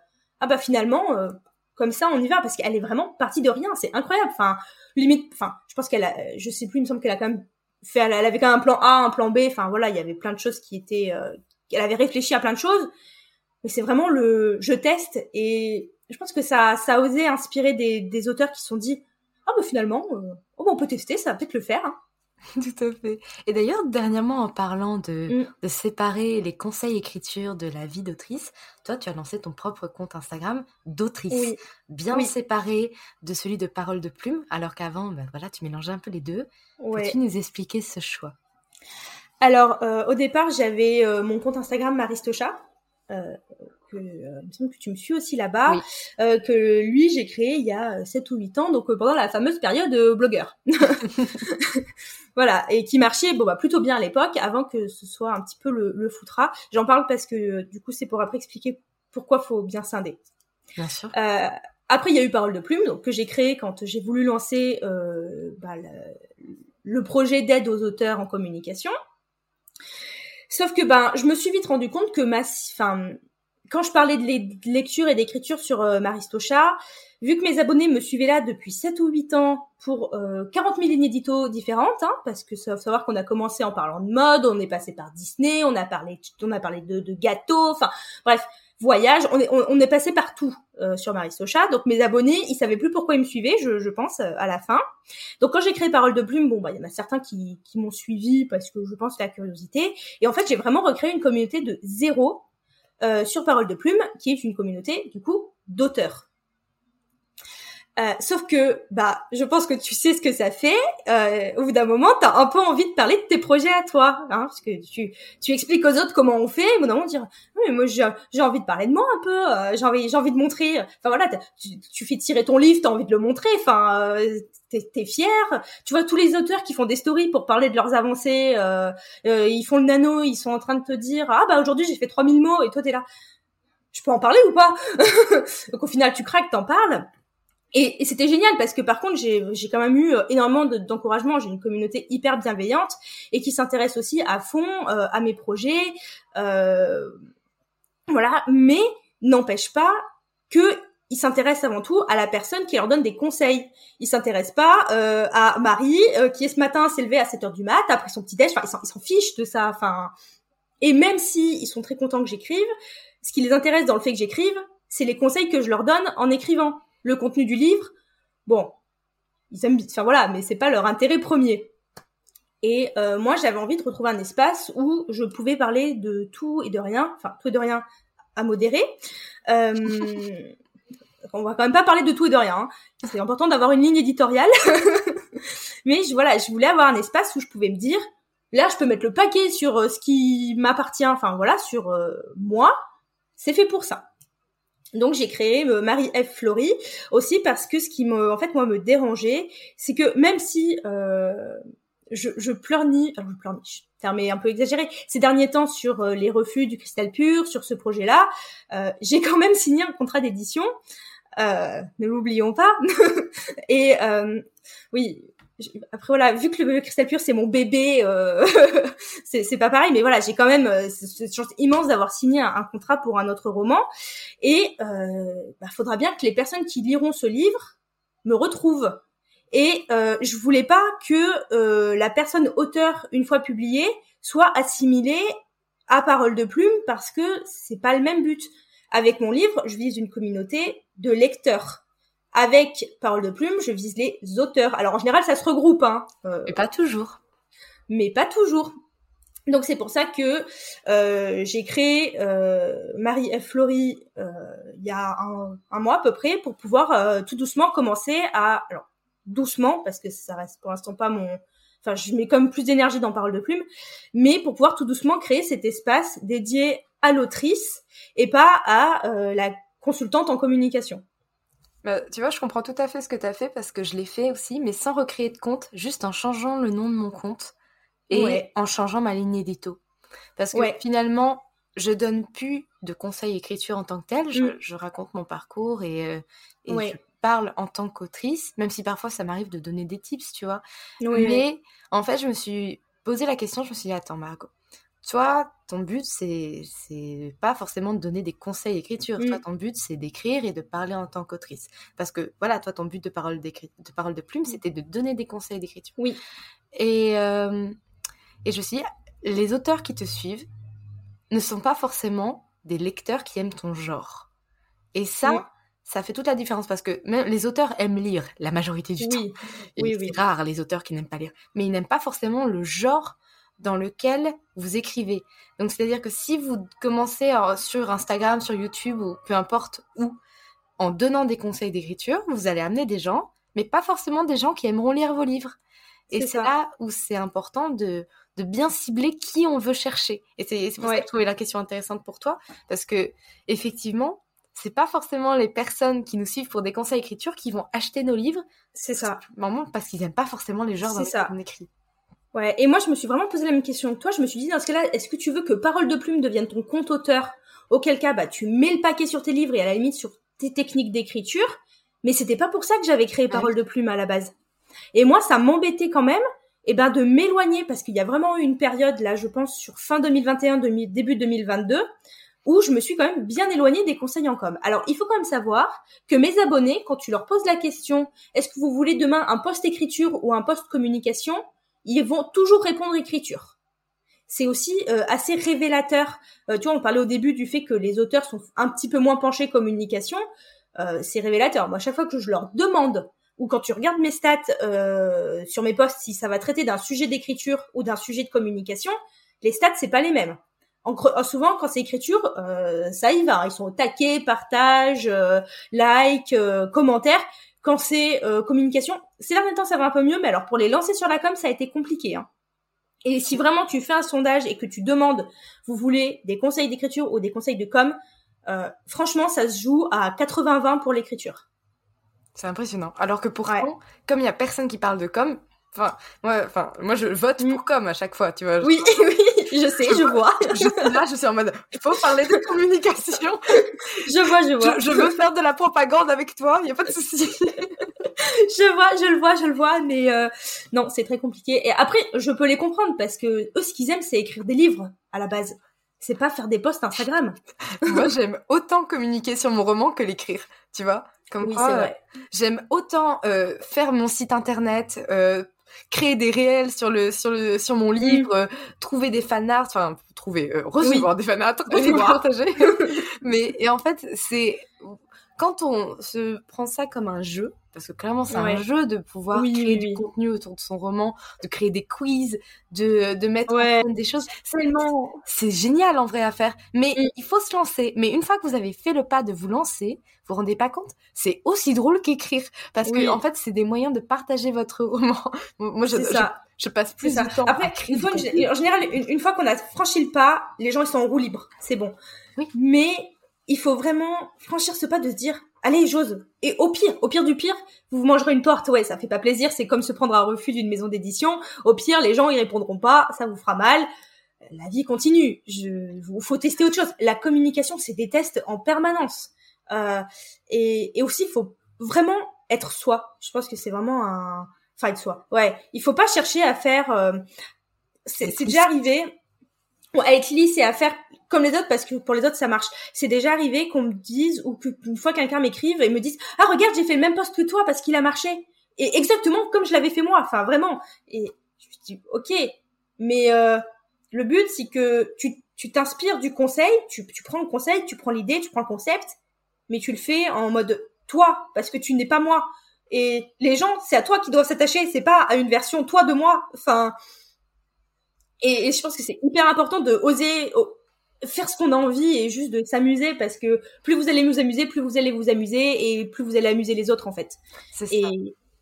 ah bah finalement euh, comme ça on y va parce qu'elle est vraiment partie de rien. C'est incroyable. Enfin limite, enfin je pense qu'elle a, je sais plus, il me semble qu'elle a quand même fait, elle, avait quand même un plan A, un plan B. Enfin voilà, il y avait plein de choses qui étaient, euh, elle avait réfléchi à plein de choses. Mais c'est vraiment le je teste et je pense que ça ça a osé inspirer des, des auteurs qui se sont dit ah bah finalement oh bah on peut tester, ça va peut-être le faire. Hein. (laughs) Tout à fait. Et d'ailleurs, dernièrement, en parlant de, mm. de, séparer les conseils écriture de la vie d'autrice, toi, tu as lancé ton propre compte Instagram d'autrice, bien séparé de celui de parole de plume, alors qu'avant, ben voilà, tu mélangeais un peu les deux. Peux-tu nous expliquer ce choix? Alors, euh, au départ, j'avais euh, mon compte Instagram Maristocha. Euh, que, euh, il me semble que tu me suis aussi là-bas, euh, que lui j'ai créé il y a 7 ou 8 ans, donc pendant la fameuse période blogueur. (laughs) (laughs) voilà, et qui marchait bon bah plutôt bien à l'époque, avant que ce soit un petit peu le, le foutras. J'en parle parce que du coup c'est pour après expliquer pourquoi faut bien scinder. Bien sûr. Euh, après il y a eu Parole de Plume, donc que j'ai créé quand j'ai voulu lancer euh, bah, le, le projet d'aide aux auteurs en communication. Sauf que ben je me suis vite rendu compte que ma, enfin quand je parlais de, lecture et d'écriture sur euh, Maristocha, vu que mes abonnés me suivaient là depuis 7 ou 8 ans pour euh, 40 000 lignes édito différentes, hein, parce que ça faut savoir qu'on a commencé en parlant de mode, on est passé par Disney, on a parlé, on a parlé de, gâteaux, enfin bref, voyage, on est, on, est passé partout euh, sur Maristocha. Donc mes abonnés, ils savaient plus pourquoi ils me suivaient, je, je pense, euh, à la fin. Donc quand j'ai créé Parole de Plume, bon bah il y en a certains qui, qui m'ont suivi parce que je pense la curiosité. Et en fait j'ai vraiment recréé une communauté de zéro sur Parole de Plume, qui est une communauté du coup d'auteurs. Euh, sauf que, bah, je pense que tu sais ce que ça fait. Euh, au bout d'un moment, t'as un peu envie de parler de tes projets à toi, hein, parce que tu, tu expliques aux autres comment on fait. Au bout d'un moment, dire, oui, moi j'ai, j'ai envie de parler de moi un peu. Euh, j'ai envie, j'ai envie de montrer. Enfin voilà, tu, tu, fais tirer ton livre, t'as envie de le montrer. Enfin, euh, t'es, t'es fier. Tu vois tous les auteurs qui font des stories pour parler de leurs avancées. Euh, ils font le nano, ils sont en train de te dire, ah bah aujourd'hui j'ai fait 3000 mots et toi t'es là. Je peux en parler ou pas? (laughs) Donc au final, tu craques, t'en parles. Et, et c'était génial parce que par contre, j'ai quand même eu euh, énormément d'encouragement. j'ai une communauté hyper bienveillante et qui s'intéresse aussi à fond euh, à mes projets. Euh, voilà, mais n'empêche pas que ils s'intéressent avant tout à la personne qui leur donne des conseils. Ils s'intéressent pas euh, à Marie euh, qui est ce matin s'est levée à 7 heures du mat après son petit déj. Enfin, ils s'en fichent de ça. Enfin, et même si ils sont très contents que j'écrive, ce qui les intéresse dans le fait que j'écrive, c'est les conseils que je leur donne en écrivant le contenu du livre, bon, ils aiment, enfin voilà, mais c'est pas leur intérêt premier. Et euh, moi, j'avais envie de retrouver un espace où je pouvais parler de tout et de rien, enfin tout et de rien à modérer. Euh, (laughs) on va quand même pas parler de tout et de rien. Hein. C'est important d'avoir une ligne éditoriale. (laughs) mais je, voilà, je voulais avoir un espace où je pouvais me dire, là, je peux mettre le paquet sur euh, ce qui m'appartient, enfin voilà, sur euh, moi. C'est fait pour ça. Donc j'ai créé euh, Marie F Flory aussi parce que ce qui me, en fait moi me dérangeait, c'est que même si euh, je, je alors je pleurnis, terme un peu exagéré, ces derniers temps sur euh, les refus du cristal pur, sur ce projet-là, euh, j'ai quand même signé un contrat d'édition. ne l'oublions pas. (laughs) Et oui, après voilà, vu que le cristal pur c'est mon bébé, euh, (laughs) c'est pas pareil, mais voilà, j'ai quand même euh, cette chance immense d'avoir signé un, contrat pour un autre roman, et euh, bah, faudra bien que les personnes qui liront ce livre me retrouvent. Et euh, je voulais pas que euh, la personne auteur, une fois publiée, soit assimilée à parole de plume parce que c'est pas le même but. Avec mon livre, je vise une communauté de lecteurs avec Parole de Plume, je vise les auteurs. Alors en général, ça se regroupe. Hein. Euh, mais pas toujours. Mais pas toujours. Donc c'est pour ça que euh, j'ai créé euh, Marie F. Flory euh, il y a un, un, mois à peu près pour pouvoir euh, tout doucement commencer à... Alors doucement, parce que ça reste pour l'instant pas mon... Enfin, je mets comme plus d'énergie dans Parole de Plume, mais pour pouvoir tout doucement créer cet espace dédié à l'autrice et pas à euh, la consultante en communication. Bah, tu vois, je comprends tout à fait ce que tu as fait parce que je l'ai fait aussi, mais sans recréer de compte, juste en changeant le nom de mon compte et en changeant ma ligne édito. Parce que finalement, je donne plus de conseils écriture en tant que tel, je, mm. raconte mon parcours et, euh, et je parle en tant qu'autrice, même si parfois ça m'arrive de donner des tips, tu vois. Mais en fait, je me suis posé la question, je me suis dit, attends, Margot, toi, ton but, c'est, pas forcément de donner des conseils d'écriture. Toi, mm. ton but, c'est d'écrire et de parler en tant qu'autrice. Parce que, voilà, toi, ton but de parole, de parole de plume, mm. c'était de donner des conseils d'écriture. Oui. Et, euh, et je me suis dit, les auteurs qui te suivent ne sont pas forcément des lecteurs qui aiment ton genre. Et ça, ça fait toute la différence parce que même les auteurs aiment lire la majorité du temps. Oui, c'est rare les auteurs qui n'aiment pas lire. Mais ils n'aiment pas forcément le genre dans lequel vous écrivez. Donc c'est-à-dire que si vous commencez sur Instagram, sur YouTube ou peu importe où, en donnant des conseils d'écriture, vous allez amener des gens, mais pas forcément des gens qui aimeront lire vos livres. Et c'est là où c'est important de, de bien cibler qui on veut chercher. Et c'est pour ça que je trouvais la question intéressante pour toi, parce que effectivement, c'est pas forcément les personnes qui nous suivent pour des conseils d'écriture qui vont acheter nos livres. C'est ça. parce qu'ils aiment pas forcément les genres dans lesquels on écrit. Ouais, et moi je me suis vraiment posé la même question que toi. Je me suis dit dans ce cas-là, est-ce que tu veux que Parole de Plume devienne ton compte auteur Auquel cas, bah tu mets le paquet sur tes livres et à la limite sur tes techniques d'écriture. Mais c'était pas pour ça que j'avais créé Parole de Plume à la base. Et moi, ça m'embêtait quand même, et eh ben de m'éloigner parce qu'il y a vraiment eu une période là, je pense sur fin 2021, début 2022 où je me suis quand même bien éloignée des conseils en com. Alors, il faut quand même savoir que mes abonnés, quand tu leur poses la question, est-ce que vous voulez demain un post écriture ou un post communication, ils vont toujours répondre écriture. C'est aussi euh, assez révélateur. Euh, tu vois, on parlait au début du fait que les auteurs sont un petit peu moins penchés communication. Euh, c'est révélateur. Moi, à chaque fois que je leur demande, ou quand tu regardes mes stats sur mes posts, si ça va traiter d'un sujet d'écriture ou d'un sujet de communication, les stats c'est pas les mêmes. En, souvent, quand c'est écriture, ça y va. Ils sont au taquet, partage, like, commentaire quand c'est euh, communication, ces derniers temps ça va un peu mieux, mais alors pour les lancer sur la com, ça a été compliqué. Hein. Et si vraiment tu fais un sondage et que tu demandes, vous voulez des conseils d'écriture ou des conseils de com, euh, franchement, ça se joue à 80-20 pour l'écriture. C'est impressionnant. Alors que pour ouais. comme il y a personne qui parle de com, enfin, moi, enfin, moi je vote mm. pour com à chaque fois, tu vois. Oui, (laughs) oui (laughs) je sais, je vois. je, là, je suis en mode, il faut parler de communication. je vois, je vois. Je, veux faire de la propagande avec toi, il n'y a pas de souci. (laughs) je vois, je le vois, je le vois, mais euh, non, c'est très compliqué. Et après, je peux les comprendre parce que eux, ce qu'ils aiment, c'est écrire des livres à la base. C'est pas faire des posts Instagram. (laughs) Moi, j'aime autant communiquer sur mon roman que l'écrire, tu vois. Comme oui, c'est vrai. j'aime autant euh, faire mon site internet, euh, créer des réels sur le sur le sur mon livre, euh, trouver des fanarts, enfin trouver euh, recevoir des fanarts, (laughs) partager. (laughs) Mais et en fait, c'est quand on se prend ça comme un jeu, parce que clairement c'est un jeu de pouvoir créer du contenu autour de son roman, de créer des quiz, de, de mettre des choses. C'est génial en vrai à faire, mais mm. il faut se lancer. Mais une fois que vous avez fait le pas de vous lancer, vous vous rendez pas compte, c'est aussi drôle qu'écrire, parce que en fait c'est des moyens de partager votre (laughs) roman. Moi je, je, passe plus de temps. Après, en général, une, fois qu'on a franchi le pas, les gens ils sont en roue libre, c'est bon. Mais il faut vraiment franchir ce pas de se dire allez j'ose. Et au pire au pire du pire vous vous mangerez une porte ouais ça fait pas plaisir. C'est comme se prendre un refus d'une maison d'édition. Au pire les gens y répondront pas. Ça vous fera mal. La vie continue. Je vous faut tester autre chose. La communication c'est des tests en permanence. Euh, et, et aussi il faut vraiment être soi. Je pense que c'est vraiment un fight soi. Ouais. Il faut pas chercher à faire euh, c'est déjà arrivé. À être lisse et à faire comme les autres parce que pour les autres ça marche. C'est déjà arrivé qu'on me dise ou qu'une fois quelqu'un m'écrive et me dise ah regarde j'ai fait le même poste que toi parce qu'il a marché et exactement comme je l'avais fait moi. Enfin vraiment. Et je me dis ok mais euh, le but c'est que tu tu t'inspires du conseil, tu, tu prends le conseil, tu prends l'idée, tu prends le concept, mais tu le fais en mode toi parce que tu n'es pas moi. Et les gens, c'est à toi qui doivent s'attacher, c'est pas à une version toi de moi. Enfin, et, et, je pense que c'est hyper important de oser faire ce qu'on a envie et juste de s'amuser parce que plus vous allez vous amuser, plus vous allez vous amuser et plus vous allez amuser les autres en fait. C'est ça.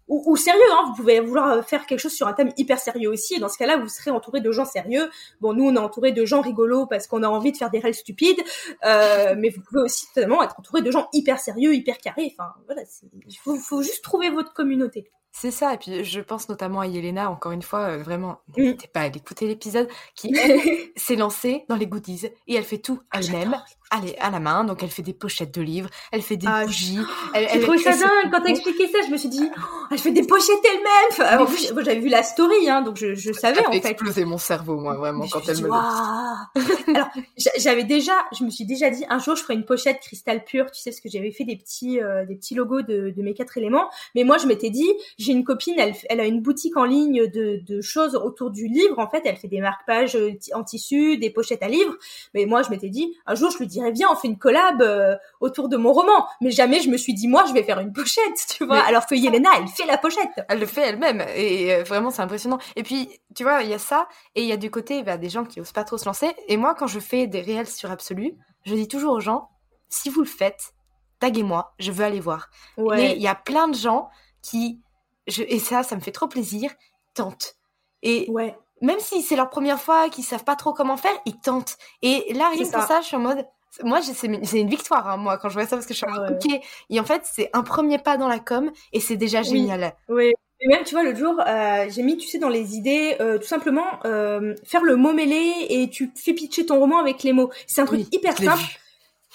Ou, ou, sérieux, hein, vous pouvez vouloir faire quelque chose sur un thème hyper sérieux aussi, et dans ce cas-là, vous serez entouré de gens sérieux. Bon, nous, on est entouré de gens rigolos parce qu'on a envie de faire des règles stupides, euh, (laughs) mais vous pouvez aussi totalement être entouré de gens hyper sérieux, hyper carrés. Enfin, voilà, il faut, faut juste trouver votre communauté. C'est ça, et puis je pense notamment à Yelena, encore une fois, euh, vraiment, Mm. n'hésitez pas à l'écouter l'épisode, qui elle, (laughs) s'est lancée dans les goodies, et elle fait tout elle-même, allez, à la main, donc elle fait des pochettes de livres, elle fait des Ah, bougies, elle, J'ai elle trouvé ça dingue quand t'as expliqué ça. Je me suis dit, oh, elle fait des pochettes elle-même. Enfin, en Mais plus, moi, j'avais vu la story, hein, donc je, je savais Ça en fait exploser mon cerveau, moi, vraiment, Mais quand elle dit, me dit. Alors, j'a- j'avais déjà, je me suis déjà dit, un jour, je ferai une pochette cristal pur. Tu sais, parce que j'avais fait des petits, euh, des petits logos de, de mes quatre éléments. Mais moi, je m'étais dit, j'ai une copine, elle, elle a une boutique en ligne de, de choses autour du livre. En fait, elle fait des marque-pages euh, en tissu, des pochettes à livres. Mais moi, je m'étais dit, un jour, je lui dirais, viens, on fait une collab euh, autour de mon roman. Mais jamais je me suis dit, moi, je vais faire une pochette, (laughs) tu vois. Mais- Alors que Yelena, elle fait la pochette. Elle le fait elle-même et euh, vraiment c'est impressionnant. Et puis tu vois il y a ça et il y a du côté bah, des gens qui osent pas trop se lancer. Et moi quand je fais des réels sur Absolu, je dis toujours aux gens si vous le faites, taguez-moi, je veux aller voir. Mais il y a plein de gens qui je, et ça ça me fait trop plaisir tentent. Et ouais. même si c'est leur première fois, qu'ils savent pas trop comment faire, ils tentent. Et là, rien que ça, je suis en mode. Moi, c'est une victoire, hein, moi, quand je vois ça, parce que je suis en Ah ok. Et en fait, c'est un premier pas dans la com, et c'est déjà Oui. génial. Oui. Et même, tu vois, l'autre jour, euh, j'ai mis, tu sais, dans les idées, euh, tout simplement, euh, faire le mot mêlé et tu fais pitcher ton roman avec les mots. C'est un truc Oui, hyper simple.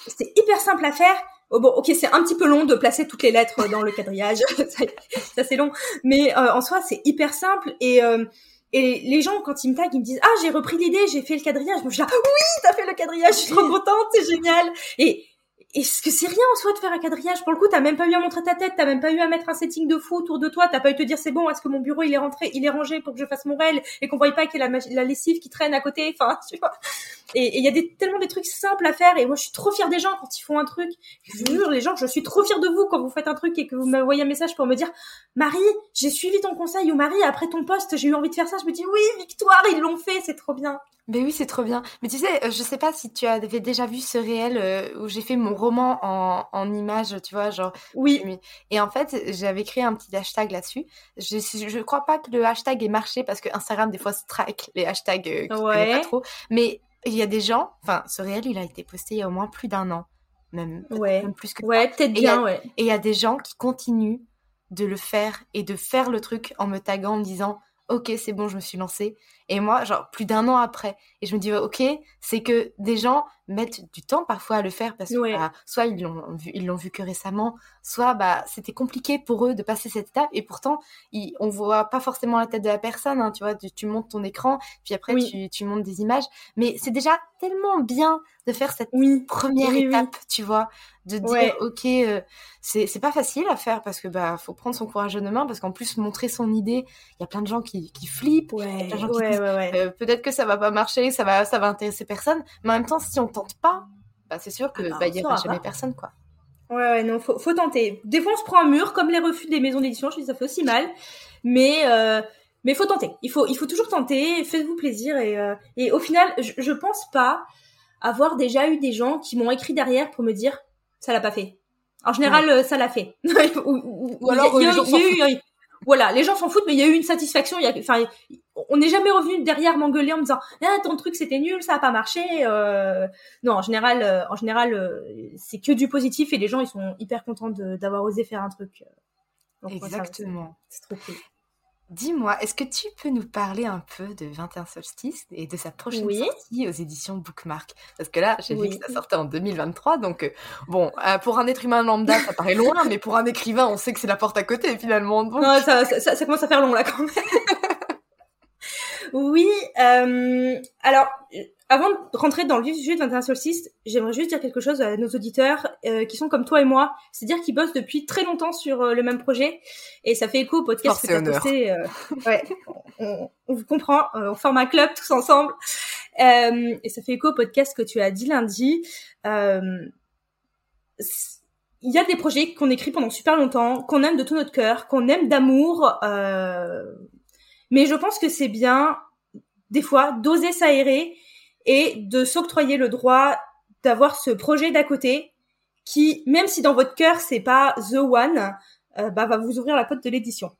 C'est hyper simple à faire. Oh, bon, ok, c'est un petit peu long de placer toutes les lettres dans le quadrillage. (laughs) ça, ça, c'est long. Mais en soi, c'est hyper simple. Et, et les gens, quand ils me taguent, ils me disent Ah, j'ai repris l'idée, j'ai fait le quadrillage. Moi, je suis là Oui, t'as fait le quadrillage, je suis trop contente, c'est génial. Et est-ce que c'est rien en soi de faire un quadrillage? Pour le coup, t'as même pas eu à montrer ta tête, t'as même pas eu à mettre un setting de fou autour de toi, t'as pas eu à te dire c'est bon, est-ce que mon bureau il est rentré, il est rangé pour que je fasse mon réel et qu'on voit pas qu'il y a la, la lessive qui traîne à côté. (laughs) Enfin, tu vois. Et il y a des, tellement des trucs simples à faire et moi je suis trop fière des gens quand ils font un truc. Je vous jure, les gens, je suis trop fière de vous quand vous faites un truc et que vous m'envoyez un message pour me dire Marie, j'ai suivi ton conseil ou Marie, après ton poste, j'ai eu envie de faire ça. Je me dis oui, victoire, ils l'ont fait, c'est trop bien. Mais oui, c'est trop bien. Mais tu sais, euh, je sais pas si tu avais déjà vu ce réel euh, où j'ai fait mon roman en, en images, tu vois, genre. Oui, Et en fait, j'avais créé un petit hashtag là-dessus. Je, je crois pas que le hashtag ait marché parce que Instagram, des fois, strike les hashtags euh, qui Ouais. pas trop. Mais il y a des gens, enfin, ce réel, il a été posté il y a au moins plus d'un an. Même, Ouais. même plus que ouais, peut-être a- bien, ouais. Et il y a des gens qui continuent de le faire et de faire le truc en me taguant, en me disant Ok, c'est bon, je me suis lancée. Et moi, genre, plus d'un an après. Et je me dis Ok, c'est que des gens mettent du temps parfois à le faire parce que Ouais. bah, soit ils l'ont vu, ils l'ont vu que récemment, soit bah, c'était compliqué pour eux de passer cette étape. Et pourtant, ils, on voit pas forcément la tête de la personne. hein, tu vois, tu, tu montes ton écran, puis après, Oui. tu, tu montes des images. Mais c'est déjà tellement bien de faire cette Oui, première Oui, étape, tu vois, de dire Ouais. ok, euh, c'est c'est pas facile à faire parce que bah faut prendre son courage de main parce qu'en plus montrer son idée, il y a plein de gens qui, qui flippent. ouais, plein de gens qui ouais, disent, ouais, ouais. euh, Peut-être que ça va pas marcher, ça va ça va intéresser personne, mais en même temps si on tente pas, bah c'est sûr que Ah bah, il y aura saura jamais pas. personne quoi. Ouais, ouais, non, faut, faut tenter. Des fois, on se prend un mur, comme les refus des maisons d'édition, je dis ça fait aussi mal. Mais, euh, mais faut tenter. Il faut, il faut toujours tenter, faites-vous plaisir. Et, euh, et au final, je, je pense pas avoir déjà eu des gens qui m'ont écrit derrière pour me dire, ça l'a pas fait. En général, euh, ça l'a fait. (laughs) ou, ou- Ou alors, il y a- les gens il y a s'en eu- il- voilà, les gens s'en foutent, mais il y a eu une satisfaction. Il y a, enfin, on n'est jamais revenu derrière m'engueuler en me disant, ah, ton truc c'était nul, ça a pas marché. Euh, non, en général, euh, en général, euh, c'est que du positif et les gens ils sont hyper contents d'avoir osé faire un truc. Donc, Exactement. C'est trop cool. Dis-moi, est-ce que tu peux nous parler un peu de 21 solstices et de sa prochaine Oui. sortie aux éditions Bookmark? Parce que là, j'ai vu que ça sortait en 2023, donc bon, euh, pour un être humain lambda, ça paraît loin, mais pour un écrivain, on sait que c'est la porte à côté finalement. Donc... Non, ça- ça commence à faire long là quand même. Oui, euh, alors avant de rentrer dans le vif du sujet de 21 solstices, j'aimerais juste dire quelque chose à nos auditeurs euh, qui sont comme toi et moi, c'est-à-dire qui bossent depuis très longtemps sur euh, le même projet et ça fait écho au podcast Force que tu as posté. euh, (laughs) ouais, on, on vous comprend, euh, on forme un club tous ensemble Euh, et ça fait écho au podcast que tu as dit lundi. Euh, il y a des projets qu'on écrit pendant super longtemps, qu'on aime de tout notre cœur, qu'on aime d'amour, euh, mais je pense que c'est bien, des fois, d'oser s'aérer et de s'octroyer le droit d'avoir ce projet d'à côté qui, même si dans votre cœur c'est pas the one, euh, bah, va vous ouvrir la porte de l'édition.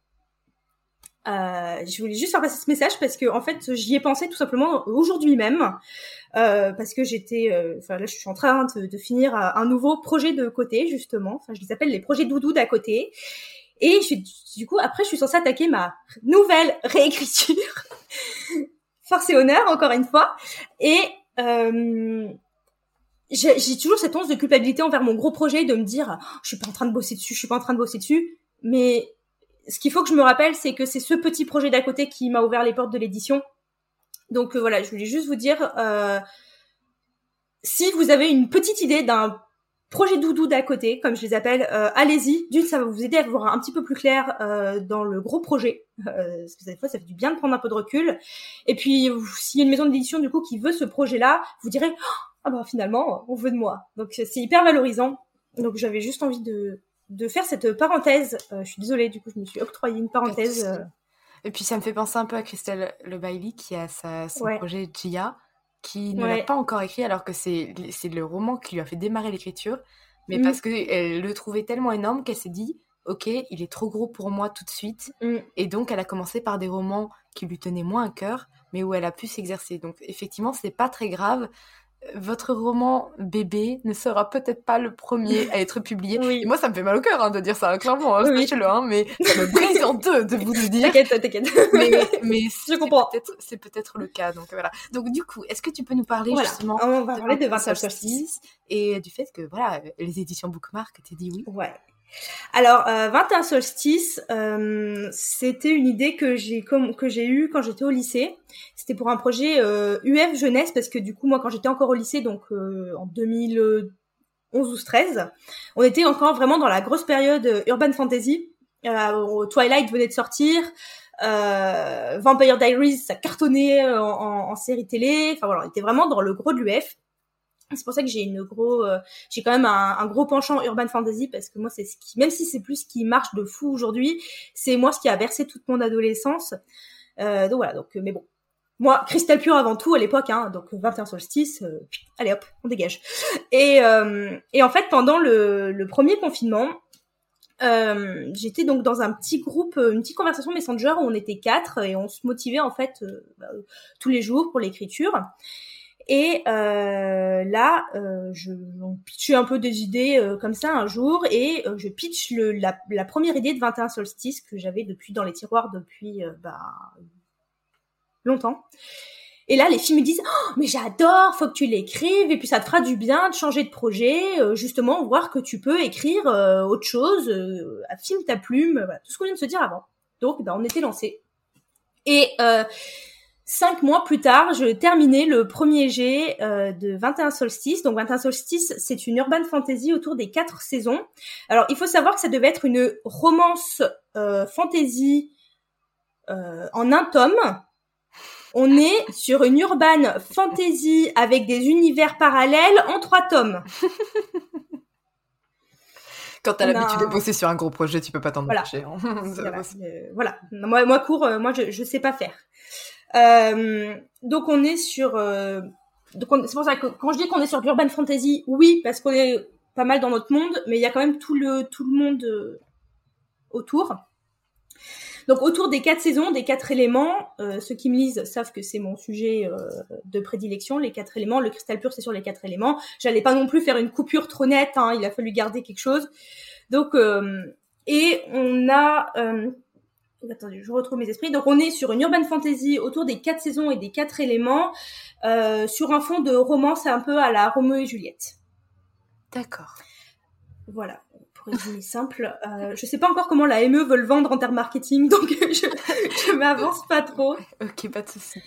Euh, je voulais juste faire passer ce message parce que en fait j'y ai pensé tout simplement aujourd'hui même euh, parce que j'étais, euh, enfin là je suis en train de, finir un un nouveau projet de côté justement. Enfin je les appelle les projets doudou d'à côté. Et du coup, après, je suis censée attaquer ma nouvelle réécriture. (laughs) Force et honneur, encore une fois. Et euh, j'ai toujours cette once de culpabilité envers mon gros projet, de me dire, je suis pas en train de bosser dessus, je suis pas en train de bosser dessus. Mais ce qu'il faut que je me rappelle, c'est que c'est ce petit projet d'à côté qui m'a ouvert les portes de l'édition. Donc euh, voilà, je voulais juste vous dire, euh, si vous avez une petite idée d'un projet doudou d'à côté, comme je les appelle, euh, allez-y. D'une, ça va vous aider à voir un petit peu plus clair euh, dans le gros projet. Euh, parce que des fois, ça fait du bien de prendre un peu de recul. Et puis, s'il y a une maison d'édition du coup qui veut ce projet-là, vous direz ah bah finalement, on veut de moi. Donc c'est hyper valorisant. Donc j'avais juste envie de de faire cette parenthèse. je suis désolée, du coup, je me suis octroyé une parenthèse. Et puis ça me fait penser un peu à Christelle Le Bailey qui a sa, son projet Gia qui ne l'a pas encore écrit alors que c'est le roman qui lui a fait démarrer l'écriture, mais mm. parce qu'elle le trouvait tellement énorme qu'elle s'est dit ok, il est trop gros pour moi tout de suite. Mm. Et donc, elle a commencé par des romans qui lui tenaient moins à cœur, mais où elle a pu s'exercer. Donc, effectivement, c'est pas très grave votre roman bébé ne sera peut-être pas le premier à être publié. (laughs) Et moi, ça me fait mal au cœur hein, de dire ça, clairement, hein, oui. le hein, mais ça me (laughs) brise en deux de vous le dire. T'inquiète, t'inquiète. (laughs) Mais, mais je comprends. C'est peut-être le cas. Donc voilà. Donc du coup, est-ce que tu peux nous parler justement On va parler de Vincent Solstice et du fait que voilà, les éditions Bookmark t'es dit oui? Ouais. Alors, euh, 21 solstice, euh, c'était une idée que j'ai que j'ai eue quand j'étais au lycée. C'était pour un projet euh, UF jeunesse parce que du coup moi quand j'étais encore au lycée, donc euh, en 2011 ou 13, on était encore vraiment dans la grosse période urban fantasy. Twilight venait de sortir. Vampire Diaries, ça cartonnait en, en, en série télé. Enfin voilà, on était vraiment dans le gros de l'UF. C'est pour ça que j'ai une gros, euh, j'ai quand même un, gros penchant urban fantasy parce que moi c'est ce qui, même si c'est plus ce qui marche de fou aujourd'hui, c'est moi ce qui a bercé toute mon adolescence. Euh, donc voilà, donc mais bon, moi Crystal Pure avant tout à l'époque, hein, donc 21 solstice, euh, allez hop, on dégage. Et et en fait pendant le, le premier confinement, j'étais donc dans un petit groupe, une petite conversation Messenger où on était quatre et on se motivait en fait bah, tous les jours pour l'écriture. Et euh, là, euh, je pitchais un peu des idées euh, comme ça un jour, et euh, je pitch le, la, la, première idée de 21 solstices que j'avais depuis dans les tiroirs depuis bah, longtemps. Et là, les filles me disent oh, mais j'adore, faut que tu l'écrives, et puis ça te fera du bien de changer de projet, justement voir que tu peux écrire autre chose, filme ta plume, voilà, tout ce qu'on vient de se dire avant. Donc, bah, on était lancé. Et Cinq mois plus tard, je terminais le premier jet euh, de 21 solstices. Donc 21 solstices, c'est une urban fantasy autour des quatre saisons. Alors il faut savoir que ça devait être une romance euh, fantasy euh, en un tome. On est sur une urban fantasy avec des univers parallèles en trois tomes. (laughs) Quand t'as l'habitude de bosser sur un gros projet, tu peux pas t'en voilà. Hein. (laughs) voilà. voilà. Moi, moi court, moi je, je sais pas faire. Euh, donc on est sur. Euh, c'est pour ça que quand je dis qu'on est sur l'urban fantasy, oui, parce qu'on est pas mal dans notre monde, mais il y a quand même tout le tout le monde euh, autour. Donc autour des quatre saisons, des quatre éléments, euh, ceux qui me lisent savent que c'est mon sujet euh, de prédilection, les quatre éléments. Le cristal pur, c'est sur les quatre éléments. J'allais pas non plus faire une coupure trop nette, hein, il a fallu garder quelque chose. Donc et on a attendez, je retrouve mes esprits. Donc on est sur une urban fantasy autour des quatre saisons et des quatre éléments, euh, sur un fond de romance un peu à la Roméo et Juliette. D'accord. Voilà, pour résumer simple. Euh, je sais pas encore comment la ME veut le vendre en termes marketing, (laughs) donc je, je m'avance pas trop. (laughs) Ok, pas de souci.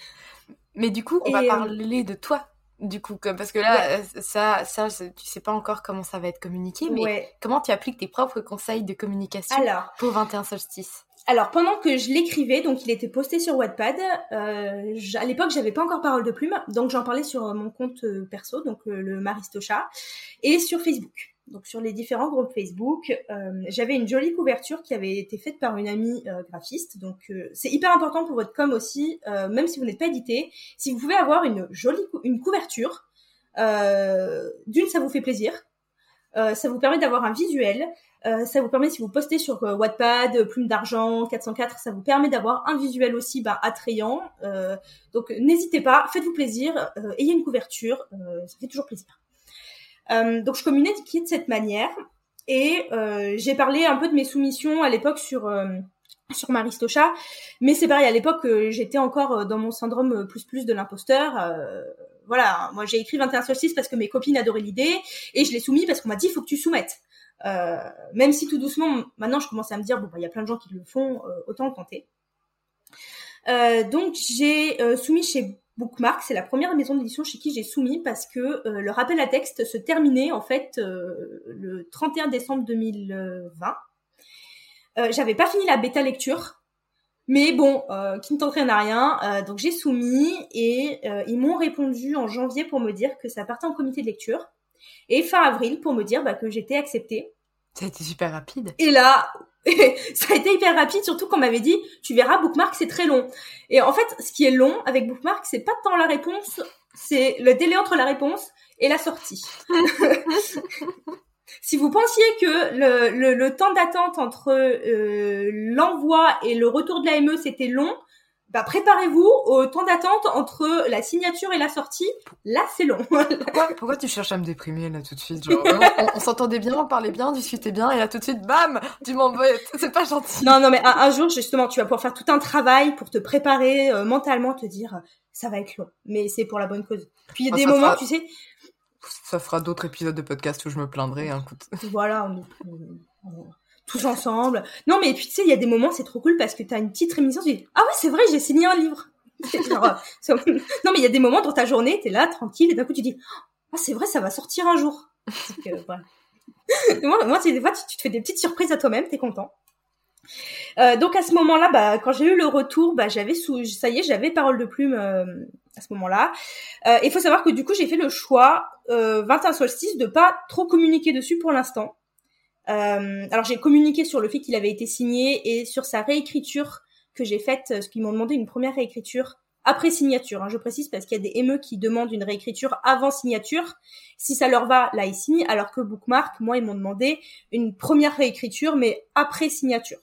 Mais du coup, on va euh, parler de toi du coup parce que là euh, ça ça tu sais pas encore comment ça va être communiqué mais comment tu appliques tes propres conseils de communication pour 21 solstices? Alors pendant que je l'écrivais, donc il était posté sur Wattpad. Euh, à l'époque, j'avais pas encore parole de plume, donc j'en parlais sur mon compte euh, perso, donc euh, le Maristocha, et sur Facebook. Donc sur les différents groupes Facebook, j'avais une jolie couverture qui avait été faite par une amie graphiste. Donc c'est hyper important pour votre com aussi, même si vous n'êtes pas édité, si vous pouvez avoir une jolie une couverture. D'une, ça vous fait plaisir. ça vous permet d'avoir un visuel. Euh, ça vous permet, si vous postez sur euh, Wattpad, Plume d'argent, 404, ça vous permet d'avoir un visuel aussi bah, attrayant. Euh, donc n'hésitez pas, faites-vous plaisir, ayez une couverture, ça fait toujours plaisir. donc je communiquais de cette manière. Et euh, j'ai parlé un peu de mes soumissions à l'époque sur euh, sur Maristocha, mais c'est pareil à l'époque j'étais encore dans mon syndrome plus plus de l'imposteur. voilà, moi j'ai écrit 21 solstices parce que mes copines adoraient l'idée et je l'ai soumis parce qu'on m'a dit faut que tu soumettes. Même si tout doucement, maintenant je commence à me dire bon bah il y a plein de gens qui le font, autant le tenter. donc j'ai soumis chez Bookmark, c'est la première maison d'édition chez qui j'ai soumis parce que euh, le rappel à texte se terminait en fait euh, le 31 décembre 2020. Euh, J'avais pas fini la bêta lecture, mais bon, euh, qui ne tente rien à rien. donc j'ai soumis et ils m'ont répondu en janvier pour me dire que ça partait en comité de lecture et fin avril pour me dire bah, que j'étais acceptée. Ça a été super rapide. Et là, (laughs) ça a été hyper rapide, surtout qu'on m'avait dit, tu verras, Bookmark, c'est très long. Et en fait, ce qui est long avec Bookmark, c'est pas tant la réponse, c'est le délai entre la réponse et la sortie. (laughs) si vous pensiez que le, le, le temps d'attente entre euh, l'envoi et le retour de la ME, c'était long, bah, préparez-vous au temps d'attente entre la signature et la sortie. Là, c'est long. (laughs) pourquoi, tu cherches à me déprimer là tout de suite Genre, on, s'entendait bien, on parlait bien, on discutait bien, et là tout de suite, bam, tu m'embêtes. C'est pas gentil. Non, non, mais un, jour, justement, tu vas pouvoir faire tout un travail pour te préparer euh, mentalement, te dire, ça va être long, mais c'est pour la bonne cause. Puis il y a ah, des moments, tu sais. Ça fera d'autres épisodes de podcast où je me plaindrai. Hein, voilà. on tous ensemble. Non, mais puis tu sais, il y a des moments, c'est trop cool parce que t'as une petite rémission, tu dis, ah ouais, c'est vrai, j'ai signé un livre. (laughs) (laughs) non, mais il y a des moments dans ta journée, t'es là, tranquille, et d'un coup, tu dis, ah, c'est vrai, ça va sortir un jour. (laughs) moi, moi des fois, tu, te fais des petites surprises à toi-même, t'es content. Euh, donc à ce moment-là, bah, quand j'ai eu le retour, bah, j'avais sous, ça y est, j'avais parole de plume euh, à ce moment-là. Euh, il faut savoir que du coup, j'ai fait le choix, 21 solstice, de pas trop communiquer dessus pour l'instant. Euh, alors j'ai communiqué sur le fait qu'il avait été signé et sur sa réécriture que j'ai faite, ce qu'ils m'ont demandé une première réécriture après signature. Hein, je précise parce qu'il y a des ME qui demandent une réécriture avant signature. Si ça leur va, là ils signent. Alors que Bookmark, moi ils m'ont demandé une première réécriture mais après signature.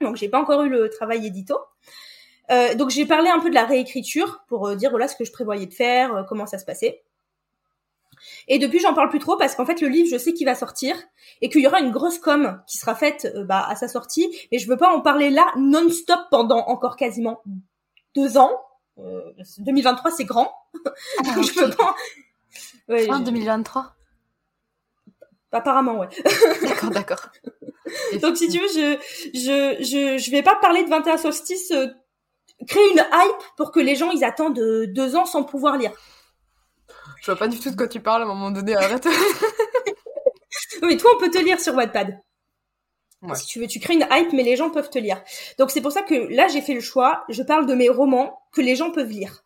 Donc j'ai pas encore eu le travail édito. Euh, donc j'ai parlé un peu de la réécriture pour euh, dire voilà ce que je prévoyais de faire, euh, comment ça se passait. Et depuis, j'en parle plus trop parce qu'en fait, le livre, je sais qu'il va sortir et qu'il y aura une grosse com qui sera faite euh, bah, à sa sortie. Mais je veux pas en parler là non-stop pendant encore quasiment deux ans. Euh, 2023, c'est grand. Ah, (laughs) je peux pas. Ouais, fin 2023. Apparemment, ouais. (laughs) d'accord, d'accord. (laughs) Donc, si tu veux, je, je, je, je vais pas parler de 21 solstices, euh, créer une hype pour que les gens, ils attendent euh, deux ans sans pouvoir lire. Je vois pas du tout de quoi tu parles à un moment donné, arrête. (laughs) (laughs) mais toi, on peut te lire sur Wattpad. Si tu veux, tu crées une hype, mais les gens peuvent te lire. Donc c'est pour ça que là, j'ai fait le choix. Je parle de mes romans que les gens peuvent lire.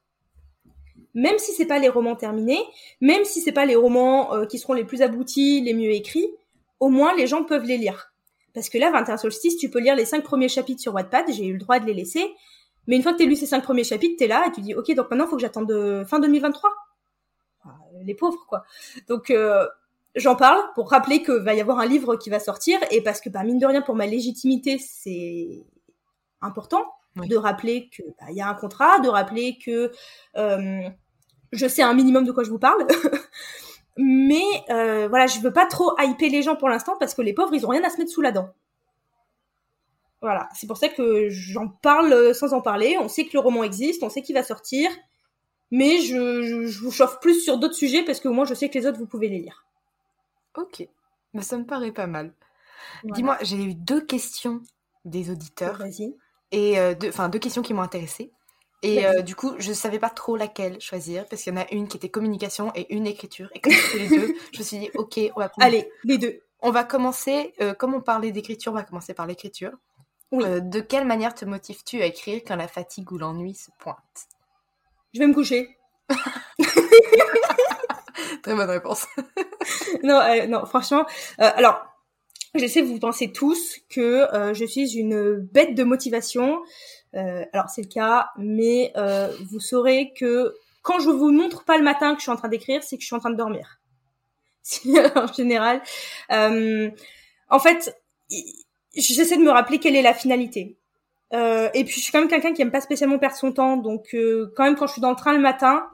Même si c'est pas les romans terminés, même si c'est pas les romans euh, qui seront les plus aboutis, les mieux écrits, au moins les gens peuvent les lire. Parce que là, 21 solstice, tu peux lire les cinq premiers chapitres sur Wattpad, j'ai eu le droit de les laisser. Mais une fois que tu as lu ces cinq premiers chapitres, tu es là et tu dis, ok, donc maintenant, il faut que j'attende de fin 2023 les pauvres quoi. Donc euh, j'en parle pour rappeler que va y avoir un livre qui va sortir et parce que bah, mine de rien pour ma légitimité c'est important de rappeler que bah, il y a un contrat, de rappeler que euh, je sais un minimum de quoi je vous parle. (laughs) Mais euh, voilà, je veux pas trop hyper les gens pour l'instant parce que les pauvres ils ont rien à se mettre sous la dent. Voilà, c'est pour ça que j'en parle sans en parler. On sait que le roman existe, on sait qu'il va sortir mais je, je, vous chauffe plus sur d'autres sujets parce que moi je sais que les autres vous pouvez les lire. Ok, mais ça me paraît pas mal. Dis-moi, j'ai eu deux questions des auditeurs. Vas-y. Et euh, deux, enfin deux questions qui m'ont intéressée. Et euh, du coup, je savais pas trop laquelle choisir parce qu'il y en a une qui était communication et une écriture. Et comme c'était les deux, (laughs) je me suis dit ok, on va. Allez, les deux. On va commencer. Euh, comme on parlait d'écriture, on va commencer par l'écriture. Oui. de quelle manière te motives-tu à écrire quand la fatigue ou l'ennui se pointe? Je vais me coucher. (laughs) Très bonne réponse. (laughs) non, euh, non, franchement. Euh, alors, je sais, vous pensez tous que euh, je suis une bête de motivation. alors, c'est le cas, mais vous saurez que quand je vous montre pas le matin que je suis en train d'écrire, c'est que je suis en train de dormir. (laughs) en général. en fait, j'essaie de me rappeler quelle est la finalité. Euh, et puis je suis quand même quelqu'un qui aime pas spécialement perdre son temps, donc euh, quand même quand je suis dans le train le matin,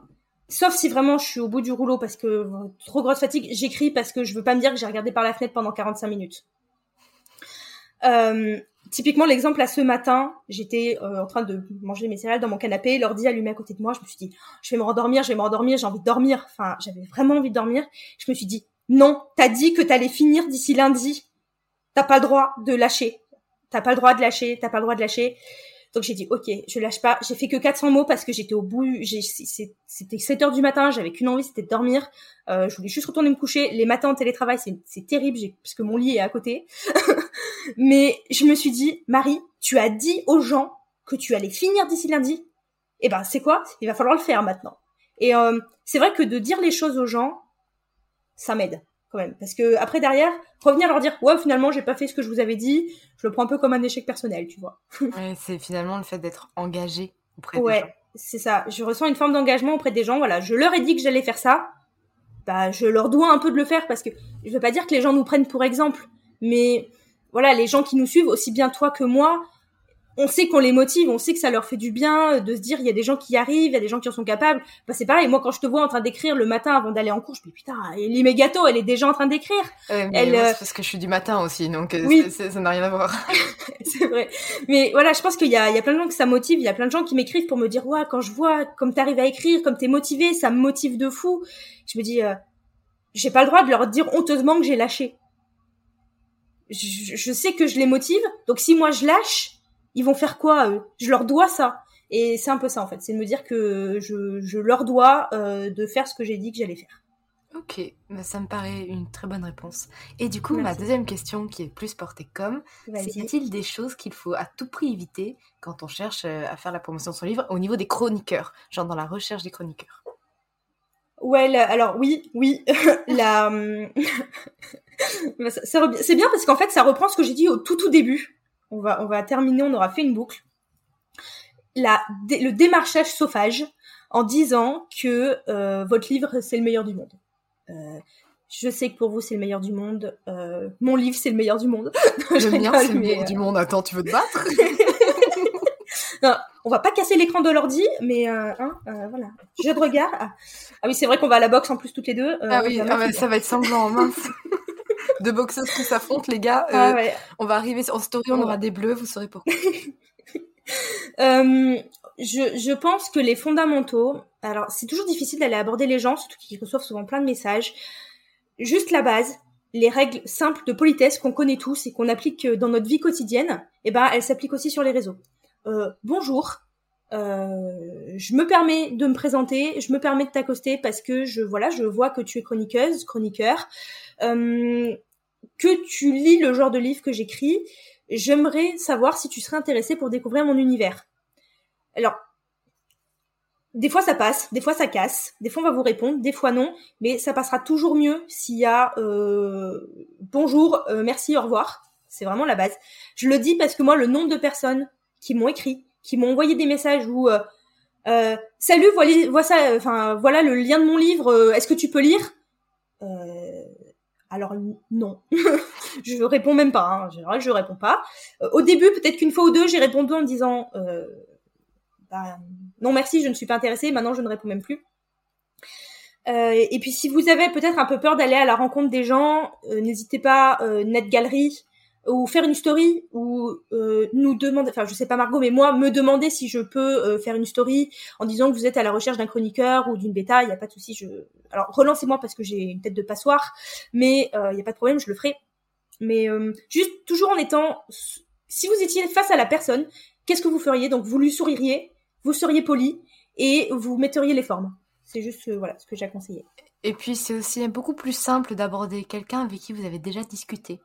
sauf si vraiment je suis au bout du rouleau parce que trop grosse fatigue, j'écris parce que je veux pas me dire que j'ai regardé par la fenêtre pendant 45 minutes. Euh, typiquement l'exemple à ce matin, j'étais euh, en train de manger mes céréales dans mon canapé, l'ordi allumé à côté de moi, je me suis dit je vais me rendormir, je vais me rendormir, j'ai envie de dormir. Enfin, j'avais vraiment envie de dormir. Je me suis dit non, t'as dit que t'allais finir d'ici lundi. T'as pas le droit de lâcher. T'as pas le droit de lâcher, t'as pas le droit de lâcher. Donc j'ai dit ok, je lâche pas. J'ai fait que 400 mots parce que j'étais au bout. C'était 7 heures du matin, j'avais qu'une envie, c'était de dormir. Euh, je voulais juste retourner me coucher. Les matins en télétravail, c'est terrible parce que mon lit est à côté. (laughs) Mais je me suis dit, Marie, tu as dit aux gens que tu allais finir d'ici lundi. Eh ben c'est quoi? Il va falloir le faire maintenant. Et euh, c'est vrai que de dire les choses aux gens, ça m'aide quand même. Parce que après derrière, revenir leur dire ouais finalement j'ai pas fait ce que je vous avais dit, je le prends un peu comme un échec personnel, tu vois. (laughs) ouais, c'est finalement le fait d'être engagé auprès ouais, des gens. c'est ça. Je ressens une forme d'engagement auprès des gens. Voilà, je leur ai dit que j'allais faire ça. Bah, je leur dois un peu de le faire parce que je veux pas dire que les gens nous prennent pour exemple, mais voilà, les gens qui nous suivent, aussi bien toi que moi, on sait qu'on les motive, on sait que ça leur fait du bien euh, de se dire il y a des gens qui y arrivent, il y a des gens qui en sont capables. Bah c'est pareil, moi quand je te vois en train d'écrire le matin avant d'aller en cours, je me dis putain, Ellie gâteaux, elle est déjà en train d'écrire. elle euh... parce que je suis du matin aussi, donc euh, oui. ça n'a rien à voir. (laughs) c'est vrai. Mais voilà, je pense qu'il y a, il y a plein de gens que ça motive, il y a plein de gens qui m'écrivent pour me dire ouais, quand je vois comme t'arrives à écrire, comme t'es motivé, ça me motive de fou. Je me dis euh, j'ai pas le droit de leur dire honteusement que j'ai lâché. Je, je sais que je les motive, donc si moi je lâche, ils vont faire quoi eux? Je leur dois ça. Et c'est un peu ça en fait, c'est de me dire que je, je leur dois euh, de faire ce que j'ai dit que j'allais faire. Ok, bah, ça me paraît une très bonne réponse. Et du coup, ma deuxième question, qui est plus portée comme, c'est y a-t-il des choses qu'il faut à tout prix éviter quand on cherche euh, à faire la promotion de son livre au niveau des chroniqueurs, genre dans la recherche des chroniqueurs? Ouais, alors oui, oui, (laughs) la... (laughs) c'est bien parce qu'en fait, ça reprend ce que j'ai dit au tout tout début on va, on va terminer, on aura fait une boucle. La, le démarchage sauvage en disant que euh, votre livre c'est le meilleur du monde. Euh, je sais que pour vous c'est le meilleur du monde. Euh, mon livre c'est le meilleur du monde. (laughs) Le mien c'est le meilleur du monde. Attends, tu veux te battre? (laughs) Non, on va pas casser l'écran de l'ordi, mais hein, voilà. Jeu de regard. Ah, ah oui, c'est vrai qu'on va à la boxe en plus toutes les deux. ah oui, ah ça va être sanglant, mince (laughs) de boxeuses qui s'affrontent, les gars. Ah euh, on va arriver en story, on aura des bleus, vous saurez pourquoi. (laughs) euh, je, je pense que les fondamentaux, alors c'est toujours difficile d'aller aborder les gens, surtout qu'ils reçoivent souvent plein de messages. Juste la base, les règles simples de politesse qu'on connaît tous et qu'on applique dans notre vie quotidienne, eh ben elles s'appliquent aussi sur les réseaux. Euh, bonjour, euh, je me permets de me présenter, je me permets de t'accoster parce que je voilà, je vois que tu es chroniqueuse, chroniqueur. Euh, que tu lis le genre de livre que j'écris, j'aimerais savoir si tu serais intéressé pour découvrir mon univers. Alors, des fois ça passe, des fois ça casse, des fois on va vous répondre, des fois non, mais ça passera toujours mieux s'il y a euh, bonjour, merci, au revoir. C'est vraiment la base. Je le dis parce que moi, le nombre de personnes qui m'ont écrit, qui m'ont envoyé des messages où euh, euh salut, voilà, voilà, enfin voilà le lien de mon livre, est-ce que tu peux lire? Alors non, (laughs) je réponds même pas. Hein. En général, je réponds pas. Euh, au début, peut-être qu'une fois ou deux, j'ai répondu en disant euh, bah, non merci, je ne suis pas intéressée. Maintenant, je ne réponds même plus. Euh, et puis, si vous avez peut-être un peu peur d'aller à la rencontre des gens, n'hésitez pas. Net Galerie, ou faire une story ou euh, nous demander, enfin je sais pas Margot, mais moi me demander si je peux euh, faire une story en disant que vous êtes à la recherche d'un chroniqueur ou d'une bêta, il y a pas de souci. Je, alors relancez-moi parce que j'ai une tête de passoire, mais il euh, y a pas de problème, je le ferai. Mais juste toujours en étant, si vous étiez face à la personne, qu'est-ce que vous feriez? Donc vous lui souririez, vous seriez poli et vous metteriez les formes. C'est juste voilà ce que j'ai à conseiller. Et puis c'est aussi beaucoup plus simple d'aborder quelqu'un avec qui vous avez déjà discuté.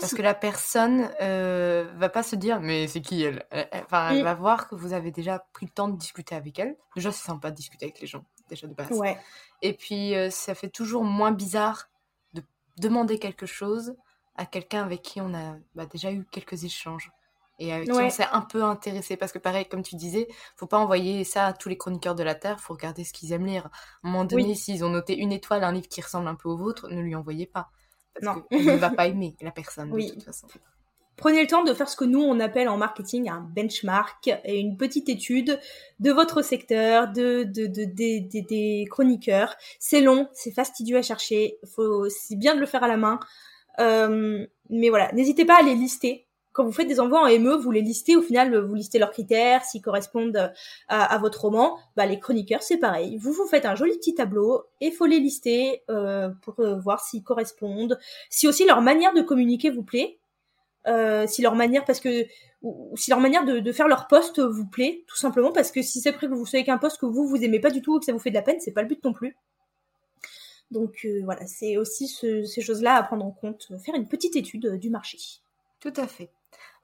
Parce que la personne euh, va pas se dire mais c'est qui elle? Enfin, elle va voir que vous avez déjà pris le temps de discuter avec elle. Déjà, c'est sympa de discuter avec les gens, déjà de base. Ouais. Et puis, euh, ça fait toujours moins bizarre de demander quelque chose à quelqu'un avec qui on a bah, déjà eu quelques échanges et avec qui on s'est un peu intéressé. Parce que pareil, comme tu disais, faut pas envoyer ça à tous les chroniqueurs de la Terre, faut regarder ce qu'ils aiment lire. À un moment donné, s'ils ont noté une étoile, un livre qui ressemble un peu au vôtre, ne lui envoyez pas non. ne va pas aimer la personne, de toute façon. Prenez le temps de faire ce que nous on appelle en marketing un benchmark et une petite étude de votre secteur, de, de, de, des chroniqueurs. C'est long, c'est fastidieux à chercher, faut c'est bien de le faire à la main. Euh, mais voilà, n'hésitez pas à les lister. Quand vous faites des envois en ME, vous les listez. Au final, vous listez leurs critères, s'ils correspondent à, à, votre roman. Bah, les chroniqueurs, c'est pareil. Vous vous faites un joli petit tableau et faut les lister euh, pour euh, voir s'ils correspondent. Si aussi leur manière de communiquer vous plaît, euh, si leur manière parce que ou, si leur manière de, faire leur poste vous plaît tout simplement parce que si c'est prêt que vous savez qu'un poste que vous vous aimez pas du tout ou que ça vous fait de la peine c'est pas le but non plus donc euh, voilà c'est aussi ce, ces choses là à prendre en compte faire une petite étude euh, du marché tout à fait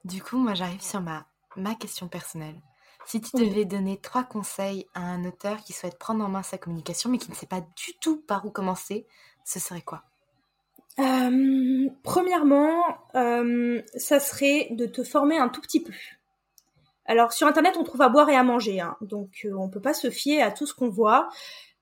du coup moi j'arrive sur ma ma question personnelle. Si tu devais donner trois conseils à un auteur qui souhaite prendre en main sa communication mais qui ne sait pas du tout par où commencer ce serait quoi? Euh, premièrement, euh, ça serait de te former un tout petit peu. Alors sur internet, on trouve à boire et à manger, hein, donc euh, on peut pas se fier à tout ce qu'on voit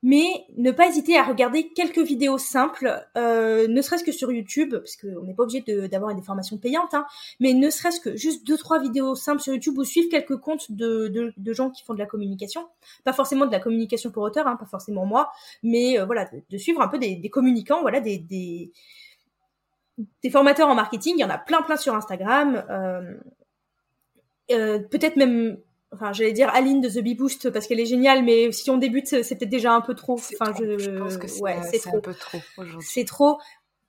mais ne pas hésiter à regarder quelques vidéos simples, euh, ne serait-ce que sur YouTube, parce qu'on n'est pas obligé d'avoir des formations payantes, hein, mais ne serait-ce que juste deux trois vidéos simples sur YouTube ou suivre quelques comptes de, gens qui font de la communication, pas forcément de la communication pour auteur, hein, pas forcément moi, mais euh, voilà, de, suivre un peu des, communicants, voilà, des, des, formateurs en marketing, il y en a plein plein sur Instagram. Euh, peut-être même enfin j'allais dire Aline de The Bee Boost parce qu'elle est géniale mais si on débute c'est peut-être déjà un peu trop. Enfin je... je, pense que c'est ouais, un peu trop c'est trop.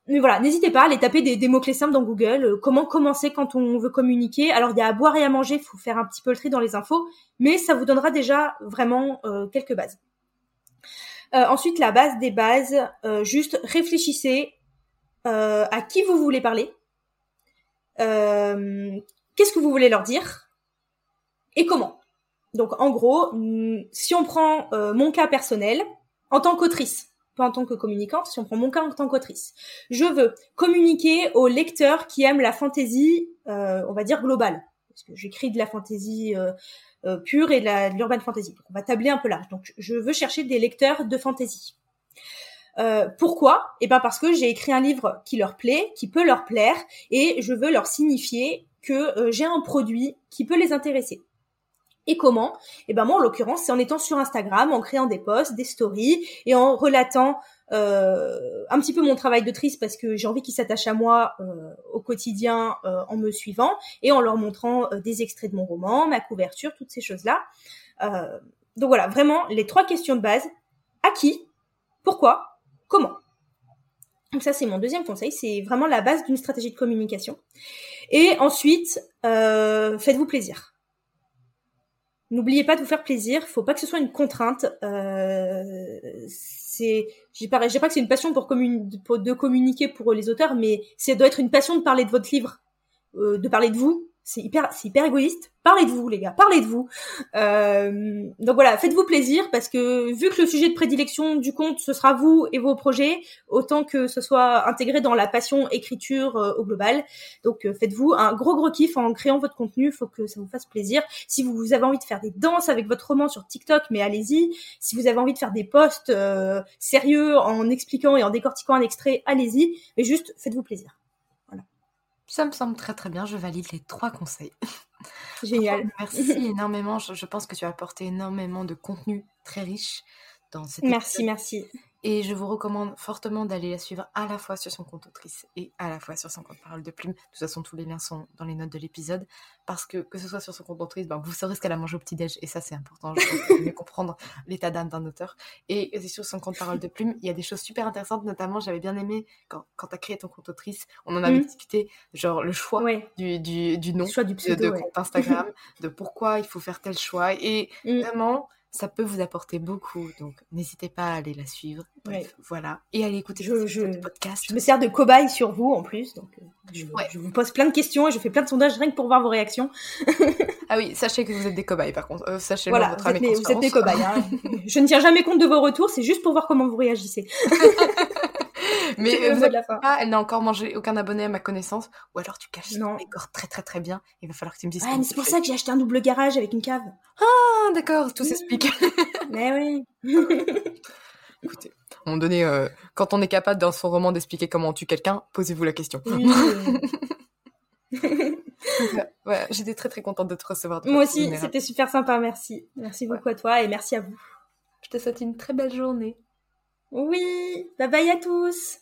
Mais voilà n'hésitez pas à aller taper des, des mots clés simples dans Google. Euh, comment commencer quand on veut communiquer? Alors il y a à boire et à manger il faut faire un petit peu le tri dans les infos mais ça vous donnera déjà vraiment euh, quelques bases. Euh, ensuite la base des bases euh, juste réfléchissez euh, à qui vous voulez parler. Qu'est-ce que vous voulez leur dire? Et comment? Donc en gros, mm, si on prend euh, mon cas personnel, en tant qu'autrice, pas en tant que communicante, si on prend mon cas en tant qu'autrice, je veux communiquer aux lecteurs qui aiment la fantaisie, euh, on va dire globale, parce que j'écris de la fantaisie euh, pure et de l'urban fantasy. On va tabler un peu large. Donc je veux chercher des lecteurs de fantaisie. pourquoi? Eh ben parce que j'ai écrit un livre qui leur plaît, qui peut leur plaire, et je veux leur signifier que j'ai un produit qui peut les intéresser. Et comment Eh ben moi, en l'occurrence, c'est en étant sur Instagram, en créant des posts, des stories et en relatant euh, un petit peu mon travail de triste parce que j'ai envie qu'ils s'attachent à moi euh, au quotidien euh, en me suivant et en leur montrant des extraits de mon roman, ma couverture, toutes ces choses-là. donc voilà, vraiment les trois questions de base à qui, pourquoi, comment? Donc ça, c'est mon deuxième conseil. C'est vraiment la base d'une stratégie de communication. Et ensuite, faites-vous plaisir N'oubliez pas de vous faire plaisir. Faut pas que ce soit une contrainte. Euh, c'est, j'ai pas, pas que c'est une passion pour, de communiquer pour les auteurs, mais c'est doit être une passion de parler de votre livre, euh, de parler de vous, c'est hyper, hyper égoïste. Parlez de vous, les gars, parlez de vous. Euh, donc voilà, faites-vous plaisir parce que vu que le sujet de prédilection du compte ce sera vous et vos projets, autant que ce soit intégré dans la passion écriture euh, au global. Donc euh, faites-vous un gros gros kiff en créant votre contenu. Faut que ça vous fasse plaisir. Si vous avez envie de faire des danses avec votre roman sur TikTok, mais allez-y. Si vous avez envie de faire des posts euh, sérieux en expliquant et en décortiquant un extrait, allez-y. Mais juste faites-vous plaisir. Ça me semble très très bien, je valide les trois conseils. (laughs) Génial. Merci (laughs) énormément, je, pense que tu as apporté énormément de contenu très riche dans cette Merci, merci. Et je vous recommande fortement d'aller la suivre à la fois sur son compte autrice et à la fois sur son compte parole de plume. De toute façon, tous les liens sont dans les notes de l'épisode. Parce que, que ce soit sur son compte autrice, ben, vous saurez ce qu'elle a mangé au petit-déj. Et ça, c'est important. Je mieux comprendre (laughs) l'état d'âme d'un auteur. Et sur son compte parole de plume, il y a des choses super intéressantes. Notamment, j'avais bien aimé quand, quand tu as créé ton compte autrice, on en avait mmh. discuté, genre le choix du, du, du, nom choix du de, compte Instagram, de pourquoi il faut faire tel choix. Et mmh. vraiment, ça peut vous apporter beaucoup. Donc, n'hésitez pas à aller la suivre. Bref, voilà. Et à aller écouter je, je, podcast. Je me sers de cobaye sur vous en plus. Donc, euh, je, vous pose plein de questions et je fais plein de sondages rien que pour voir vos réactions. (laughs) ah oui, sachez que vous êtes des cobayes par contre. Euh, sachez voilà, votre vous, êtes, vous êtes des cobayes. Hein. (laughs) je ne tiens jamais compte de vos retours, c'est juste pour voir comment vous réagissez. (laughs) Mais euh, vous êtes pas, elle n'a encore mangé aucun abonné à ma connaissance. Ou alors tu caches non. décor très très très bien. Il va falloir que tu me dises. Ah, mais c'est pour ça que j'ai acheté un double garage avec une cave. Ah, d'accord, tout s'explique. mais oui. (laughs) Écoutez, à un moment donné, euh, quand on est capable dans son roman d'expliquer comment on tue quelqu'un, posez-vous la question. (laughs) ouais, j'étais très très contente de te recevoir. Moi aussi, c'était super sympa, merci. Merci beaucoup à toi et merci à vous. Je te souhaite une très belle journée. Oui, bye bye à tous.